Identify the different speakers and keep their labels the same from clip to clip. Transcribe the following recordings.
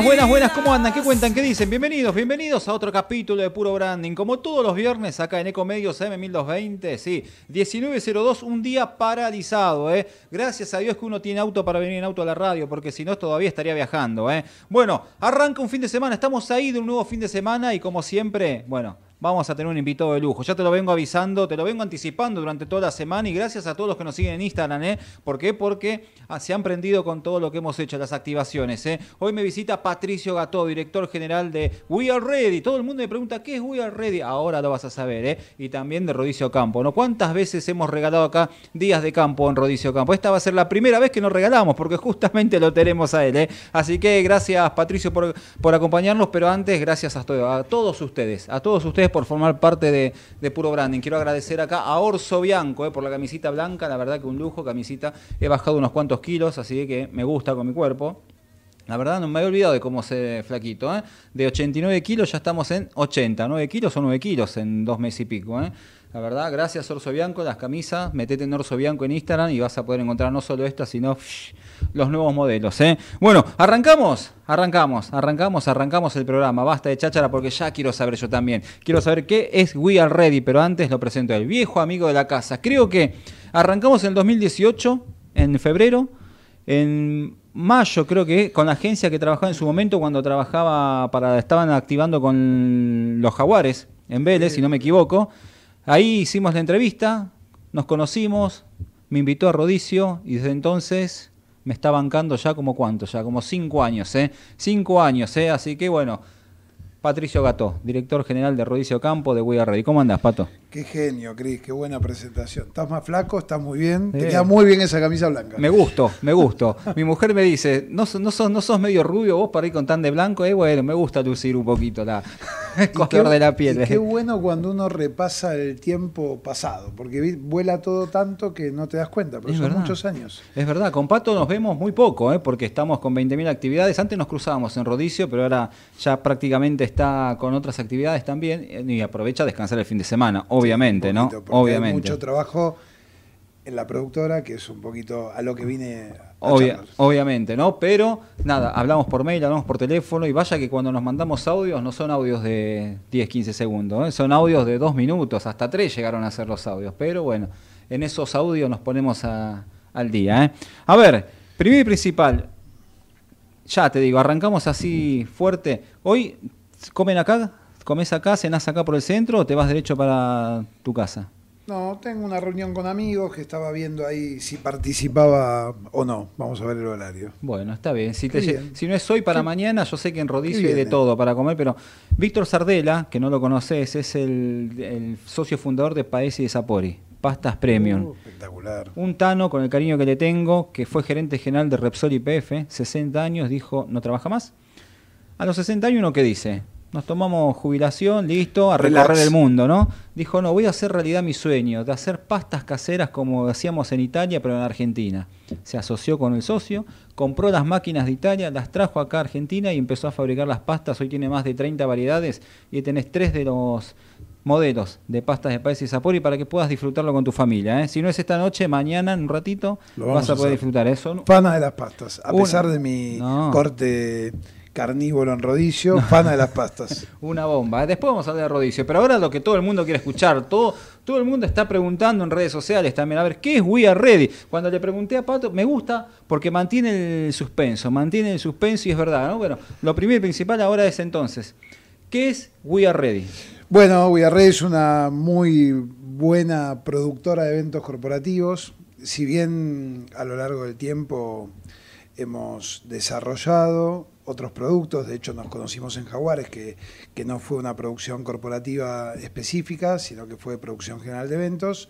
Speaker 1: Buenas, buenas, buenas, ¿cómo andan? ¿Qué cuentan? ¿Qué dicen? Bienvenidos, bienvenidos a otro capítulo de Puro Branding. Como todos los viernes acá en Ecomedios M1220, sí, 1902, un día paralizado, ¿eh? Gracias a Dios que uno tiene auto para venir en auto a la radio, porque si no todavía estaría viajando, ¿eh? Bueno, arranca un fin de semana, estamos ahí de un nuevo fin de semana y como siempre, bueno, vamos a tener un invitado de lujo. Ya te lo vengo avisando, te lo vengo anticipando durante toda la semana y gracias a todos los que nos siguen en Instagram, ¿eh? ¿Por qué? Porque ah, se han prendido con todo lo que hemos hecho, las activaciones, ¿eh? Hoy me visita Patricio Gató, director general de We Are Ready. Todo el mundo me pregunta, ¿qué es We Are Ready? Ahora lo vas a saber, ¿eh? Y también de Rodicio Campo, ¿no? ¿Cuántas veces hemos regalado acá días de campo en Rodicio Campo? Esta va a ser la primera vez que nos regalamos, porque justamente lo tenemos a él, ¿eh? Así que gracias, Patricio, por, por acompañarnos, pero antes, gracias a, todo- a todos ustedes, a todos ustedes por formar parte de, Puro Branding. Quiero agradecer acá a Orso Bianco eh, por la camisita blanca, la verdad que un lujo, camisita. He bajado unos cuantos kilos, así que me gusta con mi cuerpo. La verdad no me he olvidado de cómo ser flaquito. ¿eh? De 89 kilos ya estamos en 80. 9 kilos o 9 kilos en dos meses y pico. ¿eh? La verdad, gracias Orso Bianco, las camisas. Metete en Orso Bianco en Instagram y vas a poder encontrar no solo estas, sino psh, los nuevos modelos. ¿eh? Bueno, arrancamos, arrancamos, arrancamos, arrancamos el programa. Basta de cháchara porque ya quiero saber yo también. Quiero saber qué es We Are Ready, pero antes lo presento el viejo amigo de la casa. Creo que arrancamos en el 2018, en febrero. En mayo creo que con la agencia que trabajaba en su momento cuando trabajaba para estaban activando con los jaguares en Vélez, si no me equivoco. Ahí hicimos la entrevista, nos conocimos, me invitó a Rodicio y desde entonces me está bancando ya como cuánto, ya como cinco años, ¿eh? Cinco años, ¿eh? Así que bueno, Patricio Gató, director general de Rodicio Campo de We Ready. ¿Cómo andás, Pato?
Speaker 2: Qué genio, Cris, qué buena presentación. Estás más flaco, estás muy bien. Te queda muy bien esa camisa blanca.
Speaker 1: Me gustó, me gustó. Mi mujer me dice, ¿no, sos- no, sos, no sos medio rubio vos para ir con tan de blanco? Eh, bueno, me gusta lucir un poquito la el color
Speaker 2: qué-
Speaker 1: de la piel.
Speaker 2: y qué bueno cuando uno repasa el tiempo pasado, porque vuela todo tanto que no te das cuenta, pero
Speaker 1: Es
Speaker 2: son
Speaker 1: verdad.
Speaker 2: muchos años.
Speaker 1: Es verdad, con Pato nos vemos muy poco, ¿eh? porque estamos con 20.000 actividades. Antes nos cruzábamos en Rodicio, pero ahora ya prácticamente está con otras actividades también eh, y aprovecha a descansar el fin de semana, obviamente, ¿no?
Speaker 2: porque Hay
Speaker 1: Obviamente.
Speaker 2: mucho trabajo en la productora, que es un poquito a lo que vine
Speaker 1: Obvia- obviamente, ¿no? Pero nada, hablamos por mail, hablamos por teléfono y vaya que cuando nos mandamos audios no son audios de 10, 15 segundos, ¿eh? son audios de 2 minutos, hasta 3 llegaron a ser los audios. Pero bueno, en esos audios nos ponemos a- al día. ¿eh? A ver, primero y principal, ya te digo, arrancamos así fuerte. Hoy, ¿comen acá? ¿Comes acá? ¿Cenás acá por el centro o te vas derecho para tu casa?
Speaker 2: No, tengo una reunión con amigos que estaba viendo ahí si participaba o no. Vamos a ver el horario.
Speaker 1: Bueno, está bien. Si,
Speaker 2: Qué
Speaker 1: te lle-
Speaker 2: bien.
Speaker 1: si no es hoy para
Speaker 2: Qué-
Speaker 1: mañana, yo sé que en Rodicio hay de
Speaker 2: eh.
Speaker 1: todo para comer, pero Víctor Sardela, que no lo conoces, es el, el socio fundador de Paesi de Sapori, Pastas Premium.
Speaker 2: Uh, espectacular.
Speaker 1: Un Tano, con el cariño que le tengo, que fue gerente general de Repsol IPF, 60 años, dijo, ¿no trabaja más? A los 60 años uno qué dice, nos tomamos jubilación, listo, a
Speaker 2: Relax.
Speaker 1: recorrer el mundo, ¿no? Dijo, no, voy a hacer realidad mi sueño, de hacer pastas caseras como hacíamos en Italia, pero en Argentina. Se asoció con el socio, compró las máquinas de Italia, las trajo acá a Argentina y empezó a fabricar las pastas. Hoy tiene más de 30 variedades y tenés tres de los modelos de pastas de País y Sapori para que puedas disfrutarlo con tu familia. ¿eh? Si no es esta noche, mañana, en un ratito, vas a
Speaker 2: a
Speaker 1: poder disfrutar. ¿eh? Son
Speaker 2: Fana de las pastas. A
Speaker 1: Una.
Speaker 2: pesar de mi
Speaker 1: No.
Speaker 2: corte carnívoro en rodicio, fana de las pastas.
Speaker 1: Una bomba. ¿eh? Después vamos a hablar de Rodicio. Pero ahora lo que todo el mundo quiere escuchar, todo, todo el mundo está preguntando en redes sociales también, a ver, ¿qué es We Are Ready? Cuando le pregunté a Pato, me gusta porque mantiene el suspenso, mantiene el suspenso y es verdad, ¿no? Bueno, lo primero y principal ahora es entonces, ¿qué es We Are Ready?
Speaker 2: Bueno, Villarreal es una muy buena productora de eventos corporativos. Si bien a lo largo del tiempo hemos desarrollado otros productos, de hecho nos conocimos en Jaguares, que, que no fue una producción corporativa específica, sino que fue producción general de eventos.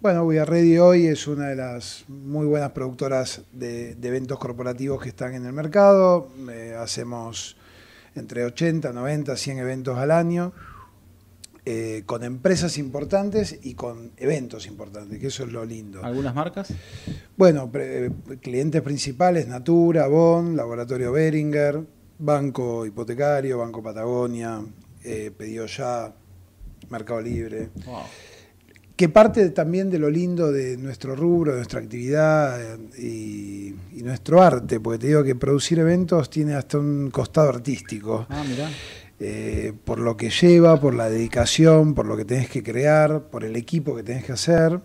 Speaker 2: Bueno, We Are hoy es una de las muy buenas productoras de, de eventos corporativos que están en el mercado. Eh, hacemos entre 80, 90, 100 eventos al año, eh, con empresas importantes y con eventos importantes, que eso es lo lindo.
Speaker 1: ¿Algunas marcas?
Speaker 2: Bueno, pre- clientes principales, Natura, Bon, Laboratorio Beringer, Banco Hipotecario, Banco Patagonia, eh, Pedido Ya, Mercado Libre.
Speaker 1: Wow.
Speaker 2: que parte también de lo lindo de nuestro rubro, de nuestra actividad y, y, nuestro arte, porque te digo que producir eventos tiene hasta un costado artístico.
Speaker 1: Ah, mirá.
Speaker 2: Eh, por lo que lleva, por la dedicación, por lo que tenés que crear, por el equipo que tenés que hacer.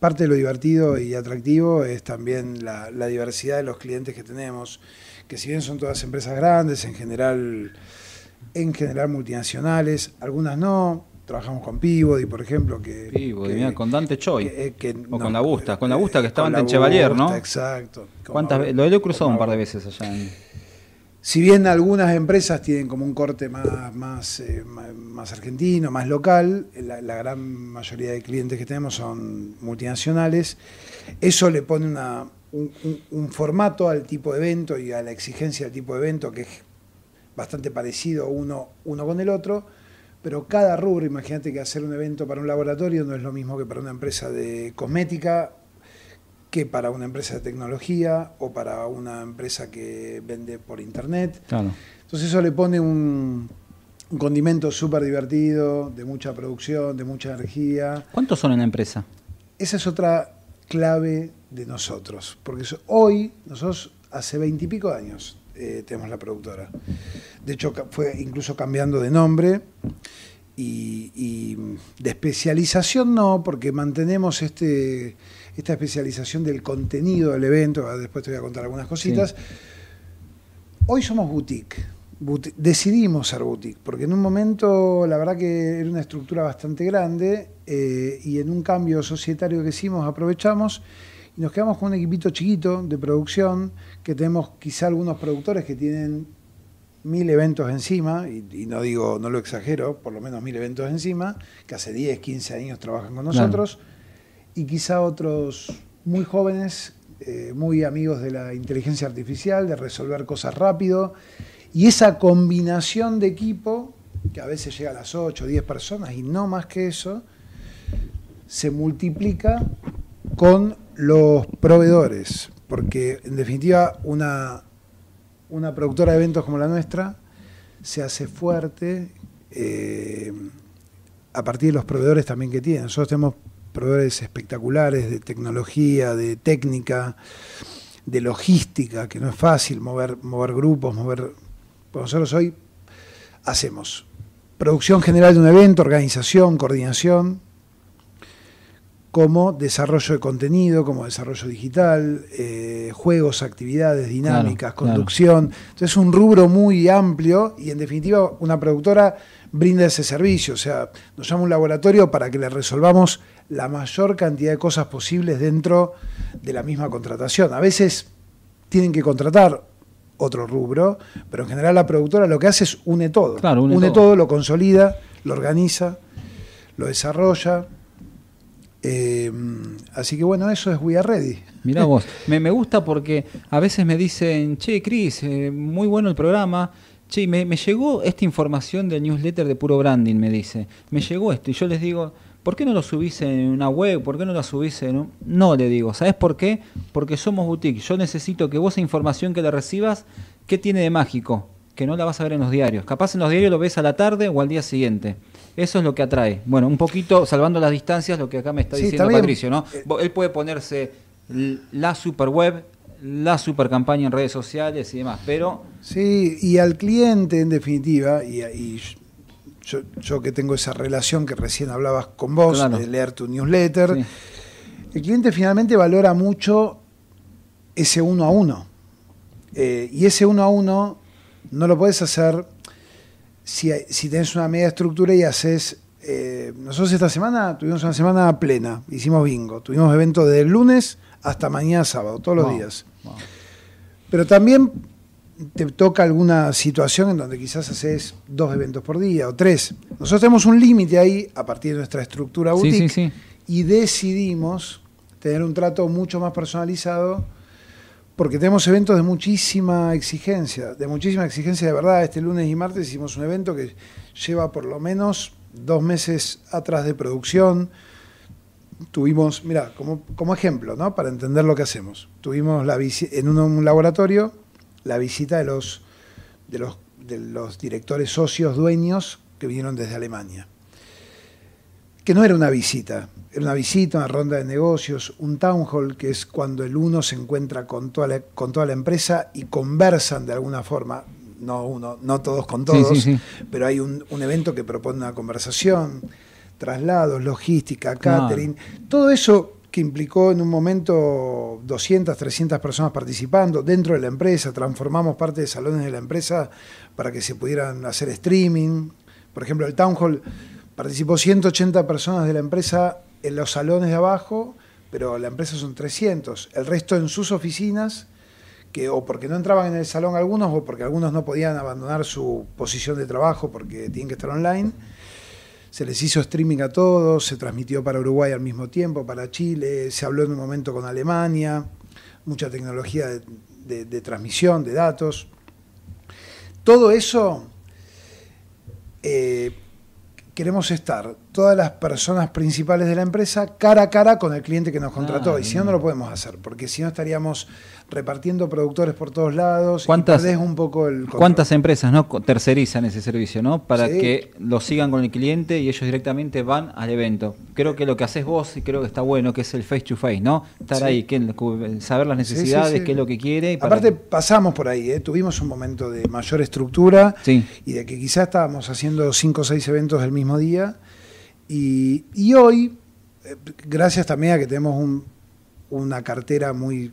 Speaker 2: Parte de lo divertido y atractivo es también la, diversidad de los clientes que tenemos, que si bien son todas empresas grandes, en general, en general multinacionales, algunas no, trabajamos con Peabody, por ejemplo, que...
Speaker 1: Peabody, con Dante Choi.
Speaker 2: Que,
Speaker 1: o con la Busta, con la Busta que estaba en Chevalier, ¿no?
Speaker 2: Exacto.
Speaker 1: ¿Cuántas Lo he cruzado un par de veces allá en...
Speaker 2: Si bien algunas empresas tienen como un corte más, más, eh, más argentino, más local, la, gran mayoría de clientes que tenemos son multinacionales, eso le pone una, un, formato al tipo de evento y a la exigencia del tipo de evento que es bastante parecido uno, uno con el otro, pero cada rubro, imagínate que hacer un evento para un laboratorio no es lo mismo que para una empresa de cosmética que para una empresa de tecnología o para una empresa que vende por internet. Entonces eso le pone un, condimento súper divertido, de mucha producción, de mucha energía.
Speaker 1: ¿Cuántos son en la empresa?
Speaker 2: Esa es otra clave de nosotros, porque hoy nosotros hace veintipico años eh, tenemos la productora. De hecho fue incluso cambiando de nombre y, y de especialización no, porque mantenemos este esta especialización del contenido del evento, después te voy a contar algunas cositas. Hoy somos boutique. decidimos ser boutique, porque en un momento la verdad que era una estructura bastante grande eh, y en un cambio societario que hicimos aprovechamos y nos quedamos con un equipito chiquito de producción, que tenemos quizá algunos productores que tienen mil eventos encima, y, no digo, no lo exagero, por lo menos mil eventos encima, que hace 10, 15 años trabajan con nosotros y quizá otros muy jóvenes, eh, muy amigos de la inteligencia artificial, de resolver cosas rápido. Y esa combinación de equipo, que a veces llega a las 8 o 10 personas y no más que eso, se multiplica con los proveedores. Porque en definitiva una, una productora de eventos como la nuestra se hace fuerte eh, a partir de los proveedores también que tiene. Nosotros tenemos proveedores espectaculares de tecnología, de técnica, de logística, que no es fácil mover, mover grupos, mover... Pues nosotros hoy hacemos producción general de un evento, organización, coordinación, como desarrollo de contenido, como desarrollo digital, eh, juegos, actividades, dinámicas, conducción. Entonces es un rubro muy amplio y en definitiva una productora brinda ese servicio. O sea, nos llama un laboratorio para que le resolvamos la mayor cantidad de cosas posibles dentro de la misma contratación. A veces tienen que contratar otro rubro, pero en general la productora lo que hace es une todo. une, todo. lo consolida, lo organiza, lo desarrolla. Eh, así que bueno, eso es We Are Ready.
Speaker 1: Mirá vos, me, gusta porque a veces me dicen, che, Cris, eh, muy bueno el programa, che, me, me llegó esta información del newsletter de Puro Branding, me dice, me llegó esto, y yo les digo, ¿Por qué no lo subís en una web? ¿Por qué no lo subís en un...? No, le digo. ¿Sabes por qué? Porque somos boutique. Yo necesito que vos esa información que la recibas, ¿qué tiene de mágico? Que no la vas a ver en los diarios. Capaz en los diarios lo ves a la tarde o al día siguiente. Eso es lo que atrae. Bueno, un poquito, salvando las distancias, lo que acá me está diciendo Patricio, ¿no? Eh, Él puede ponerse la super web, la super campaña en redes sociales y demás, pero...
Speaker 2: Sí, y al cliente, en definitiva, y, y yo, que tengo esa relación que recién hablabas con vos, de leer tu newsletter, el cliente finalmente valora mucho ese uno a uno. Eh, y ese uno a uno no lo puedes hacer si, si tenés una media estructura y haces... Eh, nosotros esta semana tuvimos una semana plena, hicimos bingo, tuvimos eventos desde el lunes hasta mañana sábado, todos los días. Pero también te toca alguna situación en donde quizás haces dos eventos por día o tres. Nosotros tenemos un límite ahí a partir de nuestra estructura boutique y decidimos tener un trato mucho más personalizado porque tenemos eventos de muchísima exigencia, de muchísima exigencia de verdad. Este lunes y martes hicimos un evento que lleva por lo menos dos meses atrás de producción. Tuvimos, mira, como, como ejemplo, ¿no? para entender lo que hacemos, tuvimos la en un laboratorio la visita de los, de los, de los directores socios dueños que vinieron desde Alemania. que no era una visita, era una visita, una ronda de negocios, un town hall, que es cuando el uno se encuentra con toda la, con toda la empresa y conversan de alguna forma, no uno, no todos con todos, pero hay un, evento que propone una conversación, traslados, logística, catering, todo eso implicó en un momento 200, 300 personas participando dentro de la empresa, transformamos parte de salones de la empresa para que se pudieran hacer streaming. Por ejemplo, el Town Hall participó 180 personas de la empresa en los salones de abajo, pero la empresa son 300. El resto en sus oficinas, que o porque no entraban en el salón algunos o porque algunos no podían abandonar su posición de trabajo porque tienen que estar online se les hizo streaming a todos, se transmitió para Uruguay al mismo tiempo, para Chile, se habló en un momento con Alemania, mucha tecnología de, transmisión de datos. Todo eso eh, queremos estar, todas las personas principales de la empresa, cara a cara con el cliente que nos contrató. Ah, y si no, no lo podemos hacer, porque si no estaríamos repartiendo productores por todos lados
Speaker 1: ¿Cuántas, un poco el ¿Cuántas empresas no tercerizan ese servicio no para que lo sigan con el cliente y ellos directamente van al evento? Creo que lo que haces vos y creo que está bueno, que es el face to face, ¿no? Estar ahí, saber las necesidades, qué es lo que quiere.
Speaker 2: Aparte pasamos por ahí, ¿eh? tuvimos un momento de mayor estructura y de que quizás estábamos haciendo cinco o seis eventos el mismo día y, hoy, eh, gracias también a que tenemos una cartera muy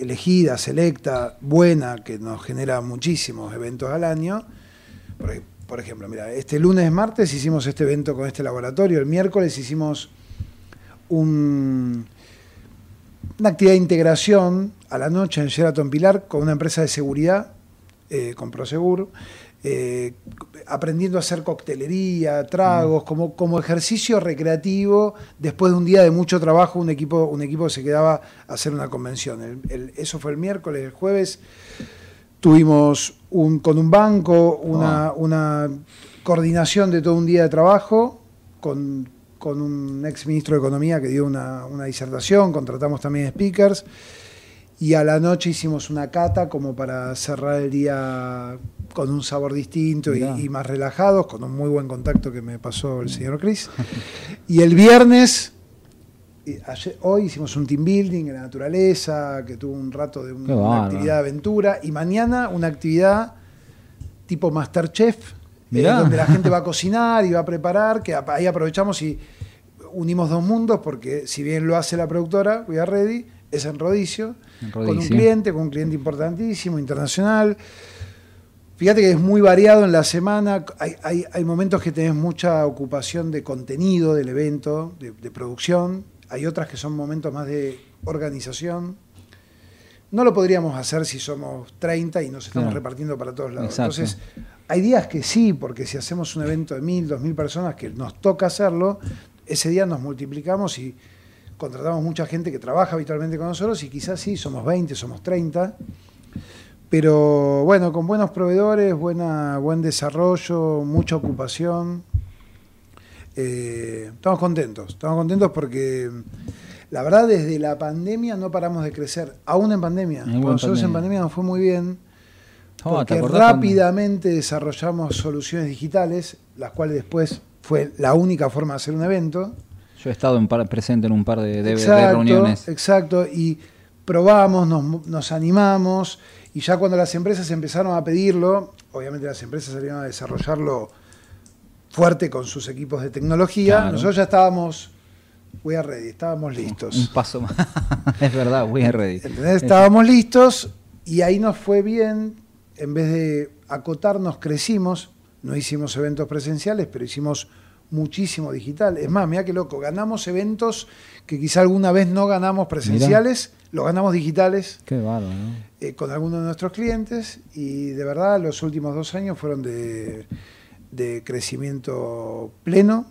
Speaker 2: elegida, selecta, buena, que nos genera muchísimos eventos al año. Por, ejemplo, mira, este lunes, martes hicimos este evento con este laboratorio, el miércoles hicimos una actividad de integración a la noche en Sheraton Pilar con una empresa de seguridad, eh, con Prosegur, eh, aprendiendo a hacer coctelería, tragos, como, como ejercicio recreativo. Después de un día de mucho trabajo, un equipo, un equipo se quedaba a hacer una convención. eso fue el miércoles, el jueves tuvimos un, con un banco una, una coordinación de todo un día de trabajo con, un ex ministro de Economía que dio una, una disertación, contratamos también speakers y a la noche hicimos una cata como para cerrar el día con un sabor distinto y, más relajados, con un muy buen contacto que me pasó el señor Chris. y el viernes, hoy hicimos un team building en la naturaleza, que tuvo un rato de una actividad de aventura, y mañana una actividad tipo Masterchef, eh, donde la gente va a cocinar y va a preparar, que ahí aprovechamos y unimos dos mundos, porque si bien lo hace la productora, We Are Ready, es en Rodicio, con un cliente, con un cliente importantísimo, internacional. Fíjate que es muy variado en la semana, hay, momentos que tenés mucha ocupación de contenido del evento, de, producción, hay otras que son momentos más de organización. No lo podríamos hacer si somos 30 y nos estamos repartiendo para todos lados. Entonces, hay días que sí, porque si hacemos un evento de mil, dos mil personas que nos toca hacerlo, ese día nos multiplicamos y contratamos mucha gente que trabaja habitualmente con nosotros y quizás sí, somos 20, somos 30. Pero bueno, con buenos proveedores, buena, buen desarrollo, mucha ocupación. Eh, estamos contentos, estamos contentos porque la verdad desde la pandemia no paramos de crecer, aún en pandemia. nosotros en pandemia nos fue muy bien, oh, porque rápidamente desarrollamos soluciones digitales, las cuales después fue la única forma de hacer un evento.
Speaker 1: Yo he estado presente en un par de, de, reuniones.
Speaker 2: Exacto, y probamos, nos, animamos, y ya cuando las empresas empezaron a pedirlo, obviamente las empresas salieron a desarrollarlo fuerte con sus equipos de tecnología, nosotros ya estábamos we are ready, estábamos listos.
Speaker 1: Un paso más. es verdad, we are ready.
Speaker 2: Estábamos listos y ahí nos fue bien. En vez de acotarnos, crecimos. No hicimos eventos presenciales, pero hicimos muchísimo digital. Es más, mira qué loco, ganamos eventos que quizá alguna vez no ganamos presenciales, lo ganamos digitales
Speaker 1: qué
Speaker 2: eh, con algunos de nuestros clientes y de verdad los últimos dos años fueron de, de crecimiento pleno,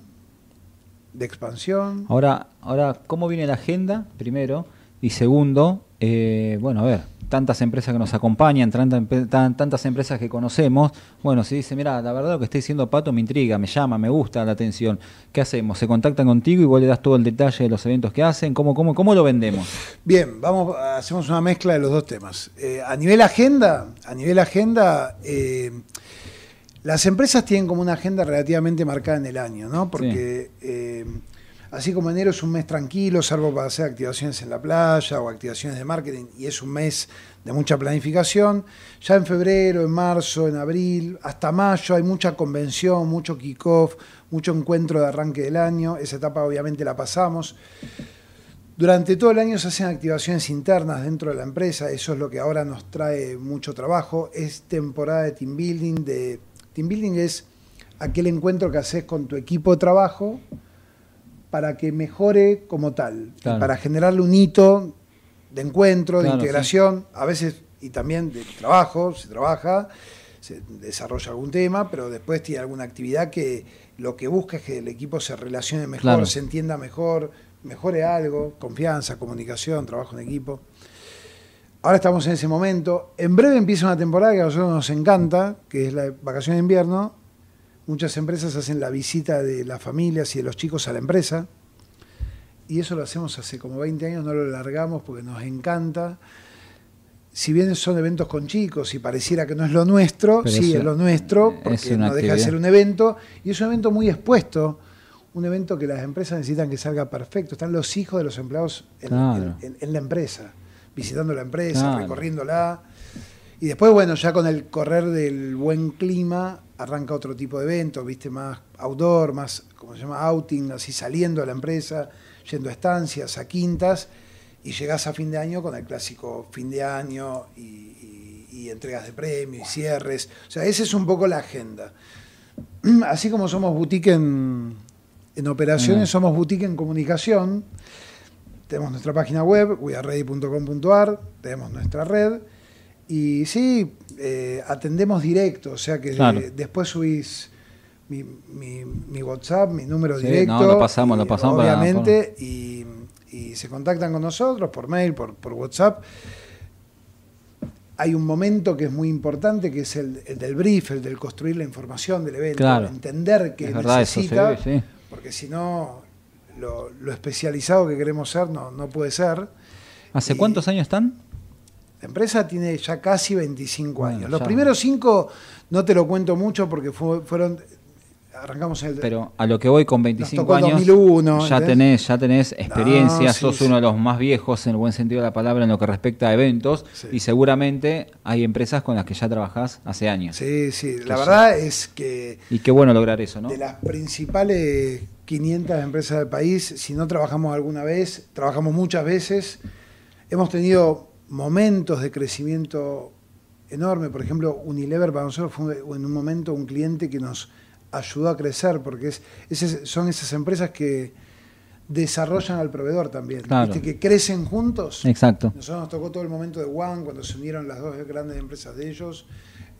Speaker 2: de expansión.
Speaker 1: Ahora, ahora, ¿cómo viene la agenda? Primero. Y segundo, eh, bueno, a ver, tantas empresas que nos acompañan, tantas, empresas que conocemos, bueno, si dice, mira, la verdad lo que está diciendo Pato me intriga, me llama, me gusta la atención, ¿qué hacemos? ¿Se contactan contigo y vos le das todo el detalle de los eventos que hacen? ¿Cómo, cómo, cómo lo vendemos?
Speaker 2: Bien, vamos, hacemos una mezcla de los dos temas. Eh, a nivel agenda, a nivel agenda, eh, Las empresas tienen como una agenda relativamente marcada en el año, ¿no? Porque eh, así como enero es un mes tranquilo, salvo para hacer activaciones en la playa o activaciones de marketing, y es un mes de mucha planificación, ya en febrero, en marzo, en abril, hasta mayo hay mucha convención, mucho kickoff, mucho encuentro de arranque del año, esa etapa obviamente la pasamos. Durante todo el año se hacen activaciones internas dentro de la empresa, eso es lo que ahora nos trae mucho trabajo. Es temporada de team building. De, team building es aquel encuentro que haces con tu equipo de trabajo para que mejore como tal, para generarle un hito de encuentro, de integración, a veces y también de trabajo, se trabaja, se desarrolla algún tema, pero después tiene alguna actividad que lo que busca es que el equipo se relacione mejor, se entienda mejor, mejore algo, confianza, comunicación, trabajo en equipo. Ahora estamos en ese momento. En breve empieza una temporada que a nosotros nos encanta, que es la vacación de invierno. Muchas empresas hacen la visita de las familias y de los chicos a la empresa. Y eso lo hacemos hace como 20 años, no lo largamos porque nos encanta. Si bien son eventos con chicos y pareciera que no es lo nuestro, sí es lo nuestro, porque no deja de ser un evento. Y es un evento muy expuesto un evento que las empresas necesitan que salga perfecto. Están los hijos de los empleados en, la empresa, visitando la empresa, recorriéndola. Y después, bueno, ya con el correr del buen clima, arranca otro tipo de evento, viste, más outdoor, más, ¿cómo se llama? Outing, así saliendo de la empresa, yendo a estancias, a quintas, y llegás a fin de año con el clásico fin de año y, y entregas de premios y cierres. O sea, esa es un poco la agenda. Así como somos boutique en, en operaciones somos boutique en comunicación. Tenemos nuestra página web, weareready.com.ar, tenemos nuestra red. Y sí, eh, atendemos directo, o sea que después subís mi, WhatsApp, mi número directo. No,
Speaker 1: lo pasamos, lo pasamos.
Speaker 2: Obviamente, y, se contactan con nosotros por mail, por, WhatsApp. Hay un momento que es muy importante, que es el, del brief, el del construir la información del evento, entender qué necesita porque si no, lo, especializado que queremos ser no, no puede ser.
Speaker 1: ¿Hace cuántos años están?
Speaker 2: La empresa tiene ya casi 25 años. Los primeros cinco no te lo cuento mucho porque fueron arrancamos el
Speaker 1: Pero a lo que voy con 25 años ya tenés ya tenés experiencia, sos uno de los más viejos en el buen sentido de la palabra en lo que respecta a eventos y seguramente hay empresas con las que ya trabajás hace años.
Speaker 2: Sí, sí, la verdad es que
Speaker 1: Y qué bueno lograr eso, ¿no?
Speaker 2: De las principales 500 empresas del país, si no trabajamos alguna vez, trabajamos muchas veces. Hemos tenido momentos de crecimiento enorme, por ejemplo, Unilever para nosotros fue en un momento un cliente que nos ayudó a crecer, porque es, son esas empresas que desarrollan al proveedor también, que crecen juntos.
Speaker 1: Exacto.
Speaker 2: Nosotros nos tocó todo el momento de One, cuando se unieron las dos grandes empresas de ellos,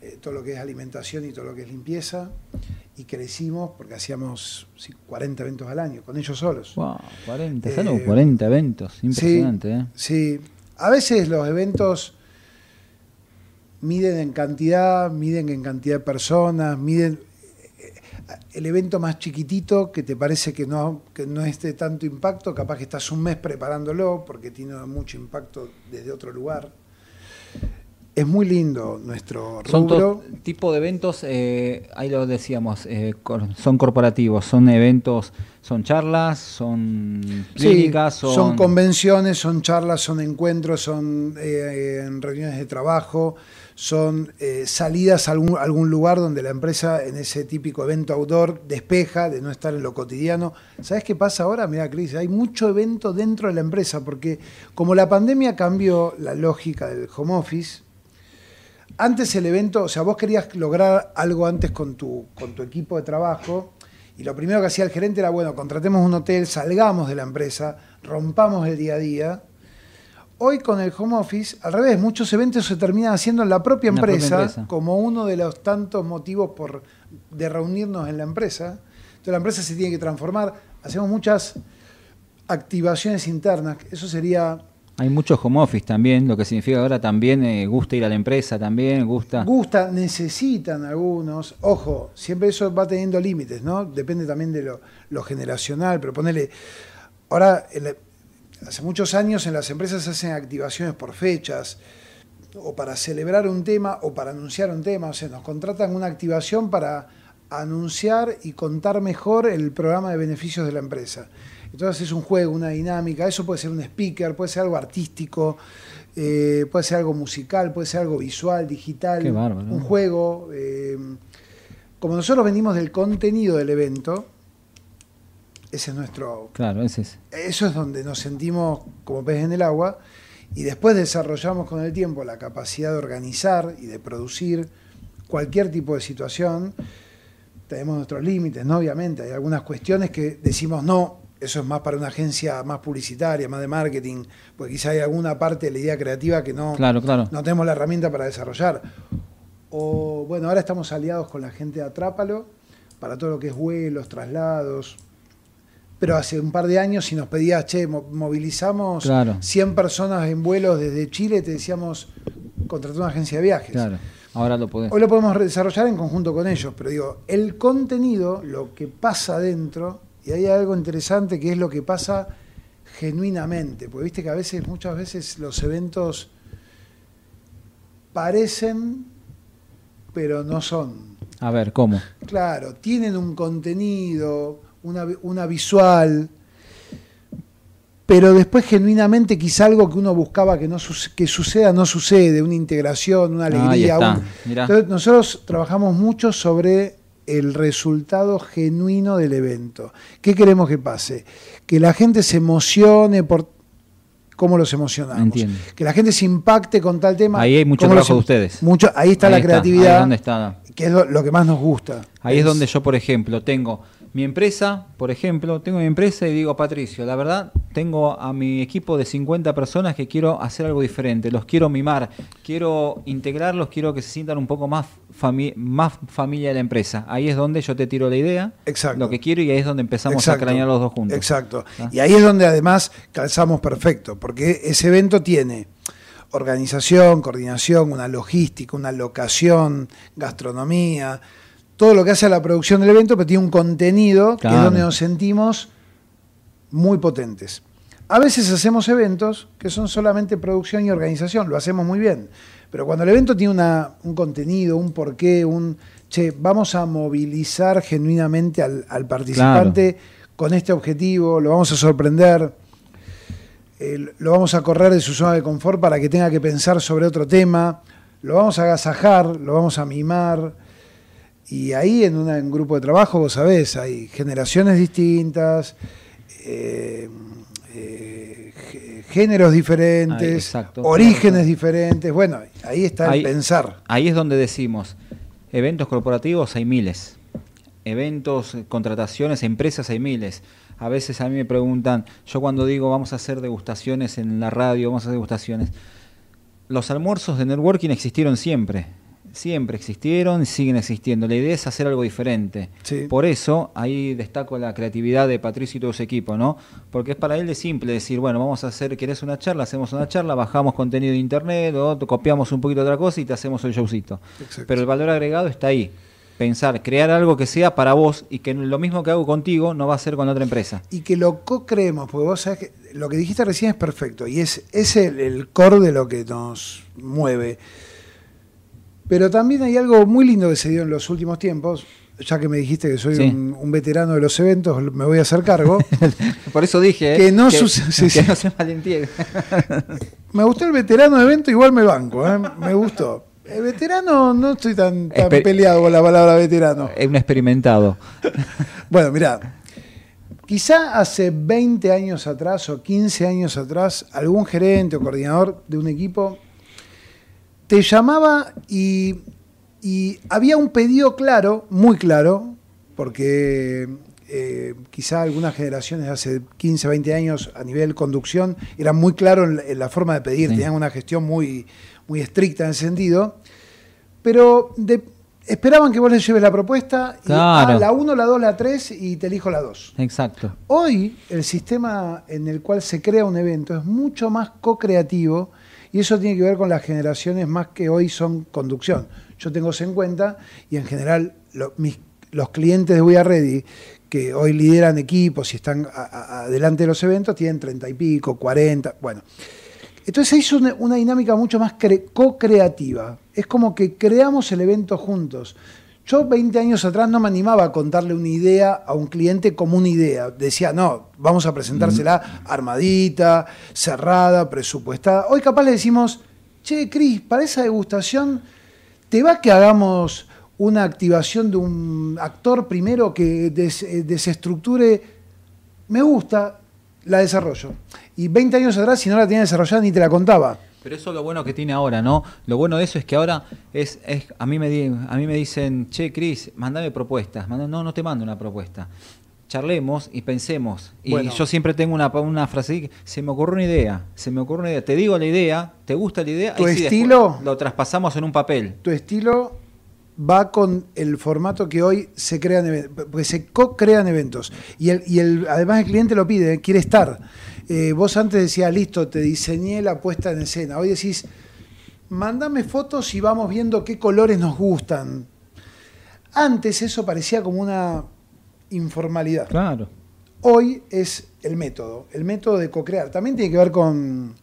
Speaker 2: eh, todo lo que es alimentación y todo lo que es limpieza, y crecimos porque hacíamos 40 eventos al año, con ellos solos.
Speaker 1: Wow, 40, 40 eventos, impresionante.
Speaker 2: Sí,
Speaker 1: ¿eh?
Speaker 2: sí, a veces los eventos miden en cantidad, miden en cantidad de personas, miden el evento más chiquitito que te parece que no, que no es de tanto impacto, capaz que estás un mes preparándolo porque tiene mucho impacto desde otro lugar. Es muy lindo nuestro
Speaker 1: rubro. Son tipo de eventos, eh, ahí lo decíamos, eh, son corporativos, son eventos, son charlas, son clínicas,
Speaker 2: son... convenciones, son charlas, son encuentros, son eh, reuniones de trabajo, son salidas a algún, algún, lugar donde la empresa en ese típico evento outdoor despeja de no estar en lo cotidiano. ¿Sabes qué pasa ahora? Mira, Cris, hay mucho evento dentro de la empresa porque como la pandemia cambió la lógica del home office, antes el evento, o sea, vos querías lograr algo antes con tu, con tu equipo de trabajo y lo primero que hacía el gerente era, bueno, contratemos un hotel, salgamos de la empresa, rompamos el día a día. Hoy con el home office, al revés, muchos eventos se terminan haciendo en la propia, empresa, como uno de los tantos motivos por, de reunirnos en la empresa. Entonces la empresa se tiene que transformar. Hacemos muchas activaciones internas. Eso sería
Speaker 1: hay muchos home office también, lo que significa ahora también eh, gusta ir a la empresa también, gusta.
Speaker 2: Gusta, necesitan algunos. Ojo, siempre eso va teniendo límites, ¿no? Depende también de lo, generacional, pero ponele. Ahora, hace muchos años en las empresas se hacen activaciones por fechas. o para celebrar un tema o para anunciar un tema, o sea, nos contratan una activación para anunciar y contar mejor el programa de beneficios de la empresa. Entonces es un juego, una dinámica, eso puede ser un speaker, puede ser algo artístico, eh, puede ser algo musical, puede ser algo visual, digital, un juego. Eh, como nosotros venimos del contenido del evento, ese es nuestro...
Speaker 1: Claro, ese es.
Speaker 2: Eso es donde nos sentimos como peces en el agua y después desarrollamos con el tiempo la capacidad de organizar y de producir cualquier tipo de situación. Tenemos nuestros límites, ¿no? Obviamente, hay algunas cuestiones que decimos no, eso es más para una agencia más publicitaria, más de marketing, porque quizá hay alguna parte de la idea creativa que no,
Speaker 1: claro, claro.
Speaker 2: no tenemos la herramienta para desarrollar. O bueno, ahora estamos aliados con la gente de Atrápalo para todo lo que es vuelos, traslados. Pero hace un par de años si nos pedías, che, movilizamos 100 personas en vuelos desde Chile, te decíamos, contratar una agencia de viajes.
Speaker 1: Claro. Ahora lo podemos.
Speaker 2: Hoy lo podemos desarrollar en conjunto con ellos, pero digo, el contenido, lo que pasa dentro, y hay algo interesante que es lo que pasa genuinamente, porque viste que a veces, muchas veces los eventos parecen, pero no son.
Speaker 1: A ver, ¿cómo?
Speaker 2: Claro, tienen un contenido, una, una visual, pero después genuinamente quizá algo que uno buscaba que, no que suceda no sucede, una integración, una alegría. Entonces, nosotros trabajamos mucho sobre el resultado genuino del evento. ¿Qué queremos que pase? Que la gente se emocione por cómo los emocionamos.
Speaker 1: Entiendo.
Speaker 2: Que la gente se impacte con tal tema.
Speaker 1: Ahí hay mucho trabajo de ustedes.
Speaker 2: Mucho, ahí está la creatividad. está. Que es lo, que más nos gusta.
Speaker 1: Ahí es donde yo, por ejemplo, tengo mi empresa, por ejemplo, tengo mi empresa y digo, Patricio, la verdad, tengo a mi equipo de 50 personas que quiero hacer algo diferente, los quiero mimar, quiero integrarlos, quiero que se sientan un poco más, más familia de la empresa. Ahí es donde yo te tiro la idea,
Speaker 2: Exacto.
Speaker 1: lo que quiero y ahí es donde empezamos a cranear los dos juntos.
Speaker 2: Exacto. ¿Ah? Y ahí es donde además calzamos perfecto, porque ese evento tiene organización, coordinación, una logística, una locación, gastronomía, todo lo que hace a la producción del evento, pero tiene un contenido que es donde nos sentimos muy potentes. A veces hacemos eventos que son solamente producción y organización, lo hacemos muy bien. Pero cuando el evento tiene una, un contenido, un porqué, un, che, vamos a movilizar genuinamente al, participante con este objetivo, lo vamos a sorprender, lo vamos a correr de su zona de confort para que tenga que pensar sobre otro tema, lo vamos a agasajar, lo vamos a mimar y ahí en, un grupo de trabajo, vos sabés, hay generaciones distintas, eh, eh, géneros diferentes, orígenes diferentes. Bueno, ahí está el pensar.
Speaker 1: Ahí es donde decimos, eventos corporativos hay miles, eventos, contrataciones, empresas hay miles. A veces a mí me preguntan, yo cuando digo vamos a hacer degustaciones en la radio, vamos a hacer degustaciones, los almuerzos de networking existieron siempre siempre existieron y siguen existiendo. La idea es hacer algo diferente. Por eso ahí destaco la creatividad de Patricio y todo su equipo, ¿no? Porque es para él de simple decir, bueno, vamos a hacer, ¿querés una charla? Hacemos una charla, bajamos contenido de internet o copiamos un poquito de otra cosa y te hacemos el showcito. Pero el valor agregado está ahí. Pensar, crear algo que sea para vos y que lo mismo que hago contigo no va a ser con otra empresa.
Speaker 2: Y que lo co-creemos, porque vos sabés que lo que dijiste recién es perfecto y es, es el, el core de lo que nos mueve pero también hay algo muy lindo que se dio en los últimos tiempos. Ya que me dijiste que soy un, veterano de los eventos, me voy a hacer cargo.
Speaker 1: Por eso dije
Speaker 2: que, no, que, no se Me gustó el veterano de evento, igual me banco, ¿eh? me gustó. El veterano, no estoy tan, peleado con la palabra veterano.
Speaker 1: Es un experimentado.
Speaker 2: bueno, mira, quizá hace 20 años atrás o 15 años atrás, algún gerente o coordinador de un equipo te llamaba y, había un pedido claro, muy claro, porque eh, quizá algunas generaciones hace 15, 20 años a nivel conducción eran muy claros en, la forma de pedir, tenían una gestión muy, muy estricta en ese sentido, pero esperaban que vos les lleves la propuesta, y, ah, la 1, la 2, la 3 y te elijo la 2.
Speaker 1: Exacto.
Speaker 2: Hoy el sistema en el cual se crea un evento es mucho más co-creativo y eso tiene que ver con las generaciones más que hoy son conducción. Yo tengo eso en cuenta y en general los clientes de We Are Ready que hoy lideran equipos y están adelante de los eventos tienen treinta y pico, cuarenta, bueno. Entonces se hizo una, dinámica mucho más cre- co-creativa. Es como que creamos el evento juntos. Yo 20 años atrás no me animaba a contarle una idea a un cliente como una idea. Decía, no, vamos a presentársela armadita, cerrada, presupuestada. Hoy capaz le decimos, che, Cris, para esa degustación, ¿te va que hagamos una activación de un actor primero que des- eh, desestructure? Me gusta, la desarrollo. Y 20 años atrás, si no la tenía desarrollada, ni te la contaba.
Speaker 1: Pero eso es lo bueno que tiene ahora, ¿no? Lo bueno de eso es que ahora es, es a mí me di- a mí me dicen, "Che, Cris, mandame propuestas." No, no te mando una propuesta. Charlemos y pensemos. Y
Speaker 2: Bueno.
Speaker 1: yo siempre tengo una, una frase que se me ocurre una idea, se me ocurre una idea, te digo la idea, ¿te gusta la idea?
Speaker 2: ¿Tu
Speaker 1: Ahí sí, después
Speaker 2: estilo?
Speaker 1: lo traspasamos en un papel.
Speaker 2: Tu estilo va con el formato que hoy se crean eventos, porque se co-crean eventos. Y, el, y el, además el cliente lo pide, quiere estar. Eh, vos antes decías, listo, te diseñé la puesta en escena. Hoy decís, mándame fotos y vamos viendo qué colores nos gustan. Antes eso parecía como una informalidad.
Speaker 1: Claro.
Speaker 2: Hoy es el método, el método de co-crear. También tiene que ver con,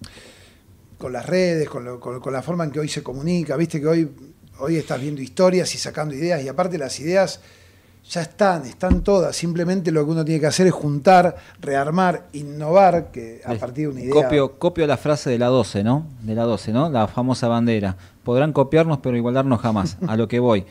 Speaker 2: con las redes, con, lo- con- con la forma en que hoy se comunica. Viste que hoy, hoy estás viendo historias y sacando ideas, y aparte las ideas ya están, están todas. Simplemente lo que uno tiene que hacer es juntar, rearmar, innovar, que a partir de una idea.
Speaker 1: Copio, copio la frase de la 12, ¿no? De la 12, ¿no? La famosa bandera. Podrán copiarnos, pero igualarnos jamás. A lo que voy.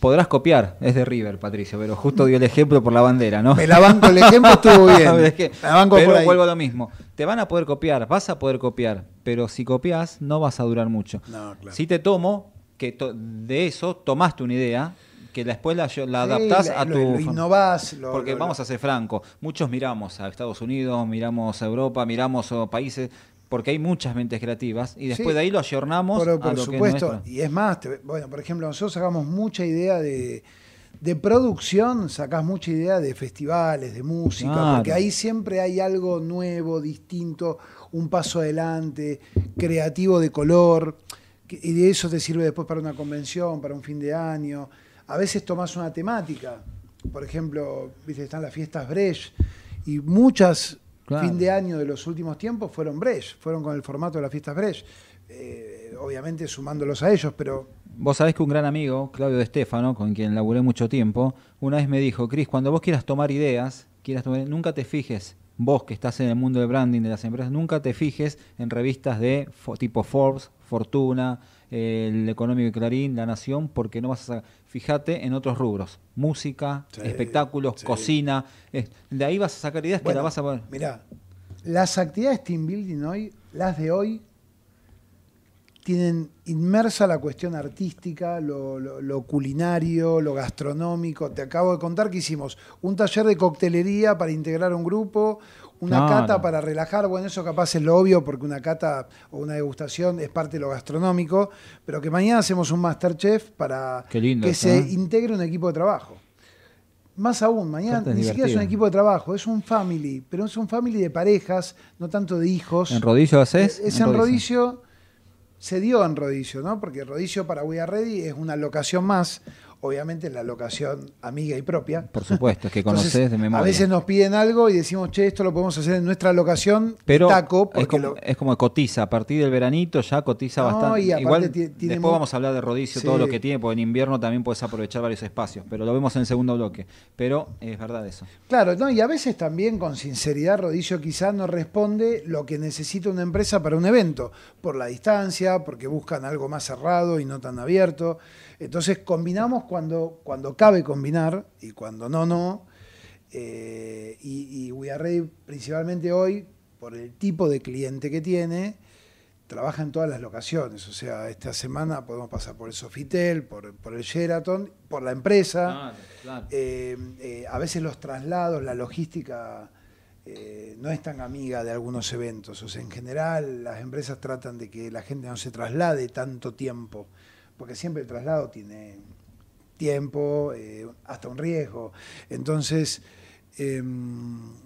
Speaker 1: Podrás copiar, es de River, Patricio, pero justo dio el ejemplo por la bandera, ¿no?
Speaker 2: Me la banco, el ejemplo estuvo bien.
Speaker 1: Es que-
Speaker 2: Me la banco
Speaker 1: pero
Speaker 2: por ahí.
Speaker 1: vuelvo a lo mismo. Te van a poder copiar, vas a poder copiar, pero si copias no vas a durar mucho.
Speaker 2: No, claro.
Speaker 1: Si te tomo, que to- de eso tomaste una idea, que después la, la
Speaker 2: Sí,
Speaker 1: adaptás
Speaker 2: la-
Speaker 1: a tu...
Speaker 2: lo innovás, lo-
Speaker 1: Porque vamos a ser franco, muchos miramos a Estados Unidos, miramos a Europa, miramos a países, porque hay muchas mentes creativas, y después
Speaker 2: Sí.
Speaker 1: de ahí lo ayornamos
Speaker 2: Por,
Speaker 1: a
Speaker 2: por
Speaker 1: lo
Speaker 2: supuesto,
Speaker 1: que
Speaker 2: y es más, te- bueno, por ejemplo, nosotros sacamos mucha idea de, de producción, sacás mucha idea de festivales, de música,
Speaker 1: Claro.
Speaker 2: porque ahí siempre hay algo nuevo, distinto, un paso adelante, creativo de color, y de eso te sirve después para una convención, para un fin de año. A veces tomás una temática, por ejemplo, viste, están las fiestas Brecht, y muchas
Speaker 1: Claro.
Speaker 2: fin de año de los últimos tiempos fueron Brecht, fueron con el formato de las fiestas Brecht. Eh, obviamente sumándolos a ellos, pero
Speaker 1: Vos sabés que un gran amigo, Claudio De Stefano, con quien laburé mucho tiempo, una vez me dijo, Cris, cuando vos quieras tomar ideas, quieras tomar- nunca te fijes, vos que estás en el mundo del branding de las empresas, nunca te fijes en revistas de tipo Forbes, Fortuna, el Económico y Clarín, La Nación, porque no vas a fijate en otros rubros, música,
Speaker 2: Sí,
Speaker 1: espectáculos,
Speaker 2: sí.
Speaker 1: cocina, eh, de ahí vas a sacar ideas que
Speaker 2: Bueno,
Speaker 1: la vas a poner.
Speaker 2: Mirá, las actividades team building hoy, las de hoy, tienen inmersa la cuestión artística, lo, lo- lo culinario, lo gastronómico. Te acabo de contar que hicimos un taller de coctelería para integrar un grupo, una cata para relajar. Bueno, eso capaz es lo obvio porque una cata o una degustación es parte de lo gastronómico, pero que mañana hacemos un Masterchef para
Speaker 1: lindo
Speaker 2: que se
Speaker 1: ¿eh?
Speaker 2: integre un equipo de trabajo. Más aún, mañana ni siquiera es un equipo de trabajo, es un family, pero es un family de parejas, no tanto de hijos.
Speaker 1: ¿En rodillo haces?
Speaker 2: Es en Rodicio, se dio en Rodicio, ¿no? Porque Rodicio para We Are Ready es una locación más, obviamente la locación amiga y propia.
Speaker 1: Por supuesto, es que conoces de memoria.
Speaker 2: A veces nos piden algo y decimos, che, esto lo podemos hacer en nuestra locación,
Speaker 1: Pero
Speaker 2: taco,
Speaker 1: es, como,
Speaker 2: lo-
Speaker 1: es como cotiza, a partir del veranito ya cotiza
Speaker 2: No,
Speaker 1: bastante.
Speaker 2: y
Speaker 1: Igual
Speaker 2: ti- tiene
Speaker 1: después vamos a hablar de rodicio,
Speaker 2: Sí.
Speaker 1: todo lo que tiene, porque en invierno también puedes aprovechar varios espacios, pero lo vemos en el segundo bloque. Pero es verdad eso.
Speaker 2: Claro, no, y a veces también con sinceridad Rodicio quizás no responde lo que necesita una empresa para un evento, por la distancia, porque buscan algo más cerrado y no tan abierto. Entonces combinamos cuando, cuando cabe combinar y cuando no, no. Eh, y, y We Are Ready, principalmente hoy, por el tipo de cliente que tiene, trabaja en todas las locaciones. O sea, esta semana podemos pasar por el Sofitel, por, por el Sheraton, por la empresa. Eh, eh, a veces los traslados, la logística eh, no es tan amiga de algunos eventos. O sea, en general las empresas tratan de que la gente no se traslade tanto tiempo, porque siempre el traslado tiene tiempo, eh, hasta un riesgo. Entonces, eh,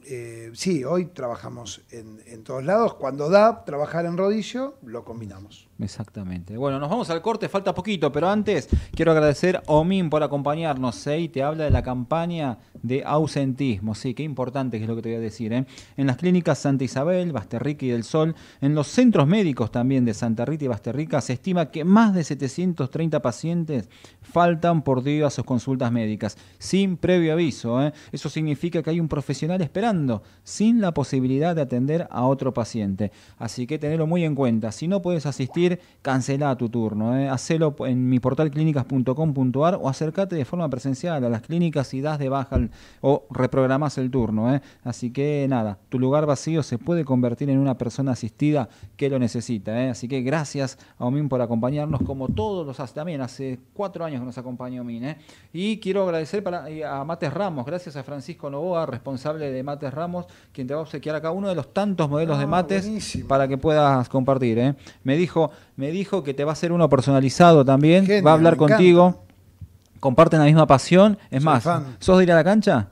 Speaker 2: eh, sí, hoy trabajamos en, en todos lados. Cuando da trabajar en rodillo, lo combinamos.
Speaker 1: Exactamente. Bueno, nos vamos al corte, falta poquito, pero antes quiero agradecer a Omin por acompañarnos. ¿eh? Te habla de la campaña de ausentismo. Sí, qué importante que es lo que te voy a decir. ¿eh? En las clínicas Santa Isabel, Basterrica y del Sol, en los centros médicos también de Santa Rita y Basterrica, se estima que más de 730 pacientes faltan por día a sus consultas médicas, sin previo aviso. ¿eh? Eso significa que hay un profesional esperando, sin la posibilidad de atender a otro paciente. Así que tenerlo muy en cuenta. Si no puedes asistir, cancela tu turno. ¿eh? Hacelo en mi portal clínicas.com.ar o acércate de forma presencial a las clínicas y das de baja o reprogramas el turno. ¿eh? Así que nada, tu lugar vacío se puede convertir en una persona asistida que lo necesita. ¿eh? Así que gracias a Omin por acompañarnos, como todos los hace. También hace cuatro años que nos acompañó Omin. ¿eh? Y quiero agradecer para, a Mates Ramos, gracias a Francisco Novoa, responsable de Mates Ramos, quien te va a obsequiar acá uno de los tantos modelos de ah, mates para que puedas compartir. ¿eh? Me dijo, me dijo que te va a hacer uno personalizado también, va a hablar contigo. Comparten la misma pasión. Es más, ¿sos de ir a la cancha?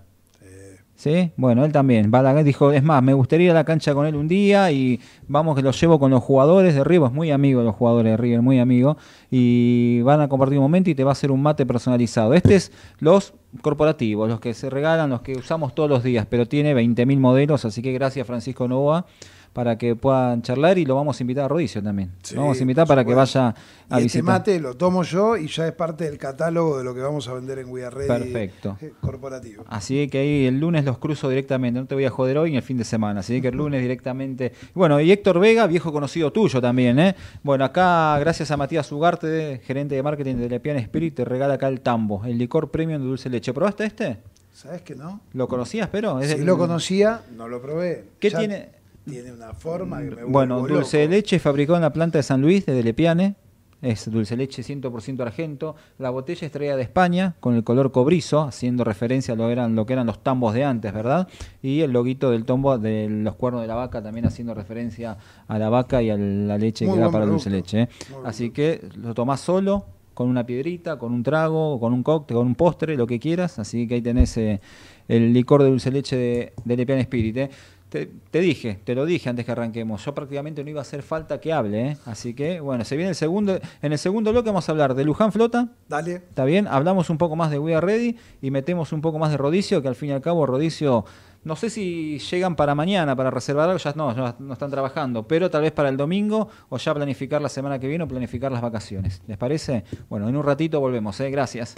Speaker 1: ¿Sí? Bueno, él también. Va dijo, es más, me gustaría ir a la cancha con él un día y vamos que lo llevo con los jugadores de River. Es muy amigo de los jugadores de River, muy amigo. Y van a compartir un momento y te va a hacer un mate personalizado. Este es los corporativos, los que se regalan, los que usamos todos los días, pero tiene 20.000 modelos, así que gracias Francisco Novoa para que puedan charlar y lo vamos a invitar a Rodicio también. lo vamos a invitar para que vaya a y Este
Speaker 2: mate lo tomo yo y ya es parte del catálogo de lo que vamos a vender en We
Speaker 1: Perfecto.
Speaker 2: Eh, corporativo.
Speaker 1: Así que ahí el lunes los cruzo directamente, no te voy a joder hoy en el fin de semana, así que el lunes directamente. Bueno, y Héctor Vega, viejo conocido tuyo también, ¿eh? Bueno, acá gracias a Matías Ugarte, gerente de marketing de Lepian Spirit, te regala acá el tambo, el licor premium de dulce leche. ¿Probaste este?
Speaker 2: ¿Sabes que no?
Speaker 1: ¿Lo conocías, pero?
Speaker 2: Sí, lo conocía, no lo probé.
Speaker 1: ¿Qué tiene?
Speaker 2: Tiene una forma que me
Speaker 1: Bueno, dulce de leche fabricado en la planta de San Luis, de Lepiane. Es dulce de leche 100% argento. La botella es traída de España con el color cobrizo, haciendo referencia a lo, eran, lo que eran los tambos de antes, ¿verdad? Y el loguito del tombo de los cuernos de la vaca, también haciendo referencia a la vaca y a la leche que da para el dulce de leche. ¿eh? Así que lo tomás solo, con una piedrita, con un trago, con un cóctel, con un postre, lo que quieras. Así que ahí tenés eh, el licor de dulce de leche de, de Spirit. ¿eh? Te, dije, te lo dije antes que arranquemos. Yo prácticamente no iba a hacer falta que hable, ¿eh? Así que, bueno, se viene el segundo. En el segundo bloque vamos a hablar de Luján Flota.
Speaker 2: Dale.
Speaker 1: ¿Está bien? Hablamos un poco más de We Are Ready y metemos un poco más de Rodicio, que al fin y al cabo Rodicio. No sé si llegan para mañana para reservar algo, ya no, ya no están trabajando, pero tal vez para el domingo o ya planificar la semana que viene o planificar las vacaciones. ¿Les parece? Bueno, en un ratito volvemos, ¿eh? Gracias.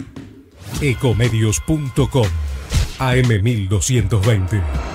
Speaker 3: Ecomedios.com AM1220.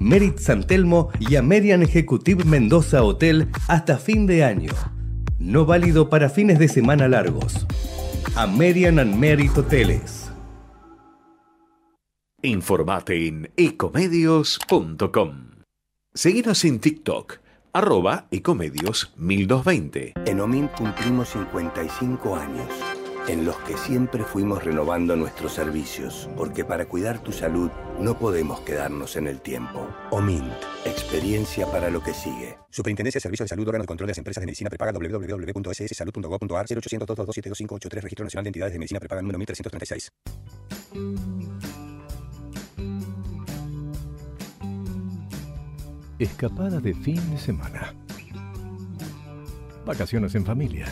Speaker 3: Merit San Telmo y Amerian Executive Mendoza Hotel hasta fin de año. No válido para fines de semana largos. American and Merit Hoteles. Informate en ecomedios.com. Seguinos en TikTok, arroba ecomedios 1220.
Speaker 4: En OMIN cumplimos 55 años en los que siempre fuimos renovando nuestros servicios, porque para cuidar tu salud no podemos quedarnos en el tiempo. OMINT, experiencia para lo que sigue.
Speaker 5: Superintendencia de Servicios de Salud, órgano de control de las empresas de medicina prepaga www.sssalud.gov.ar 0800 227 Registro Nacional de Entidades de Medicina Prepaga número 1336.
Speaker 3: Escapada de fin de semana. Vacaciones en familia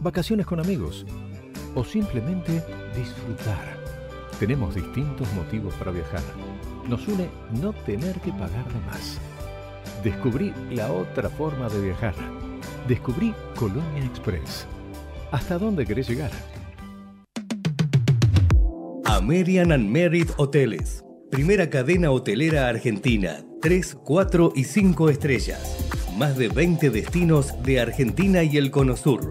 Speaker 3: vacaciones con amigos o simplemente disfrutar. Tenemos distintos motivos para viajar. Nos une no tener que pagar más. Descubrí la otra forma de viajar. Descubrí Colonia Express. ¿Hasta dónde querés llegar? American and Merit Hoteles. Primera cadena hotelera argentina. 3, 4 y 5 estrellas. Más de 20 destinos de Argentina y el Cono Sur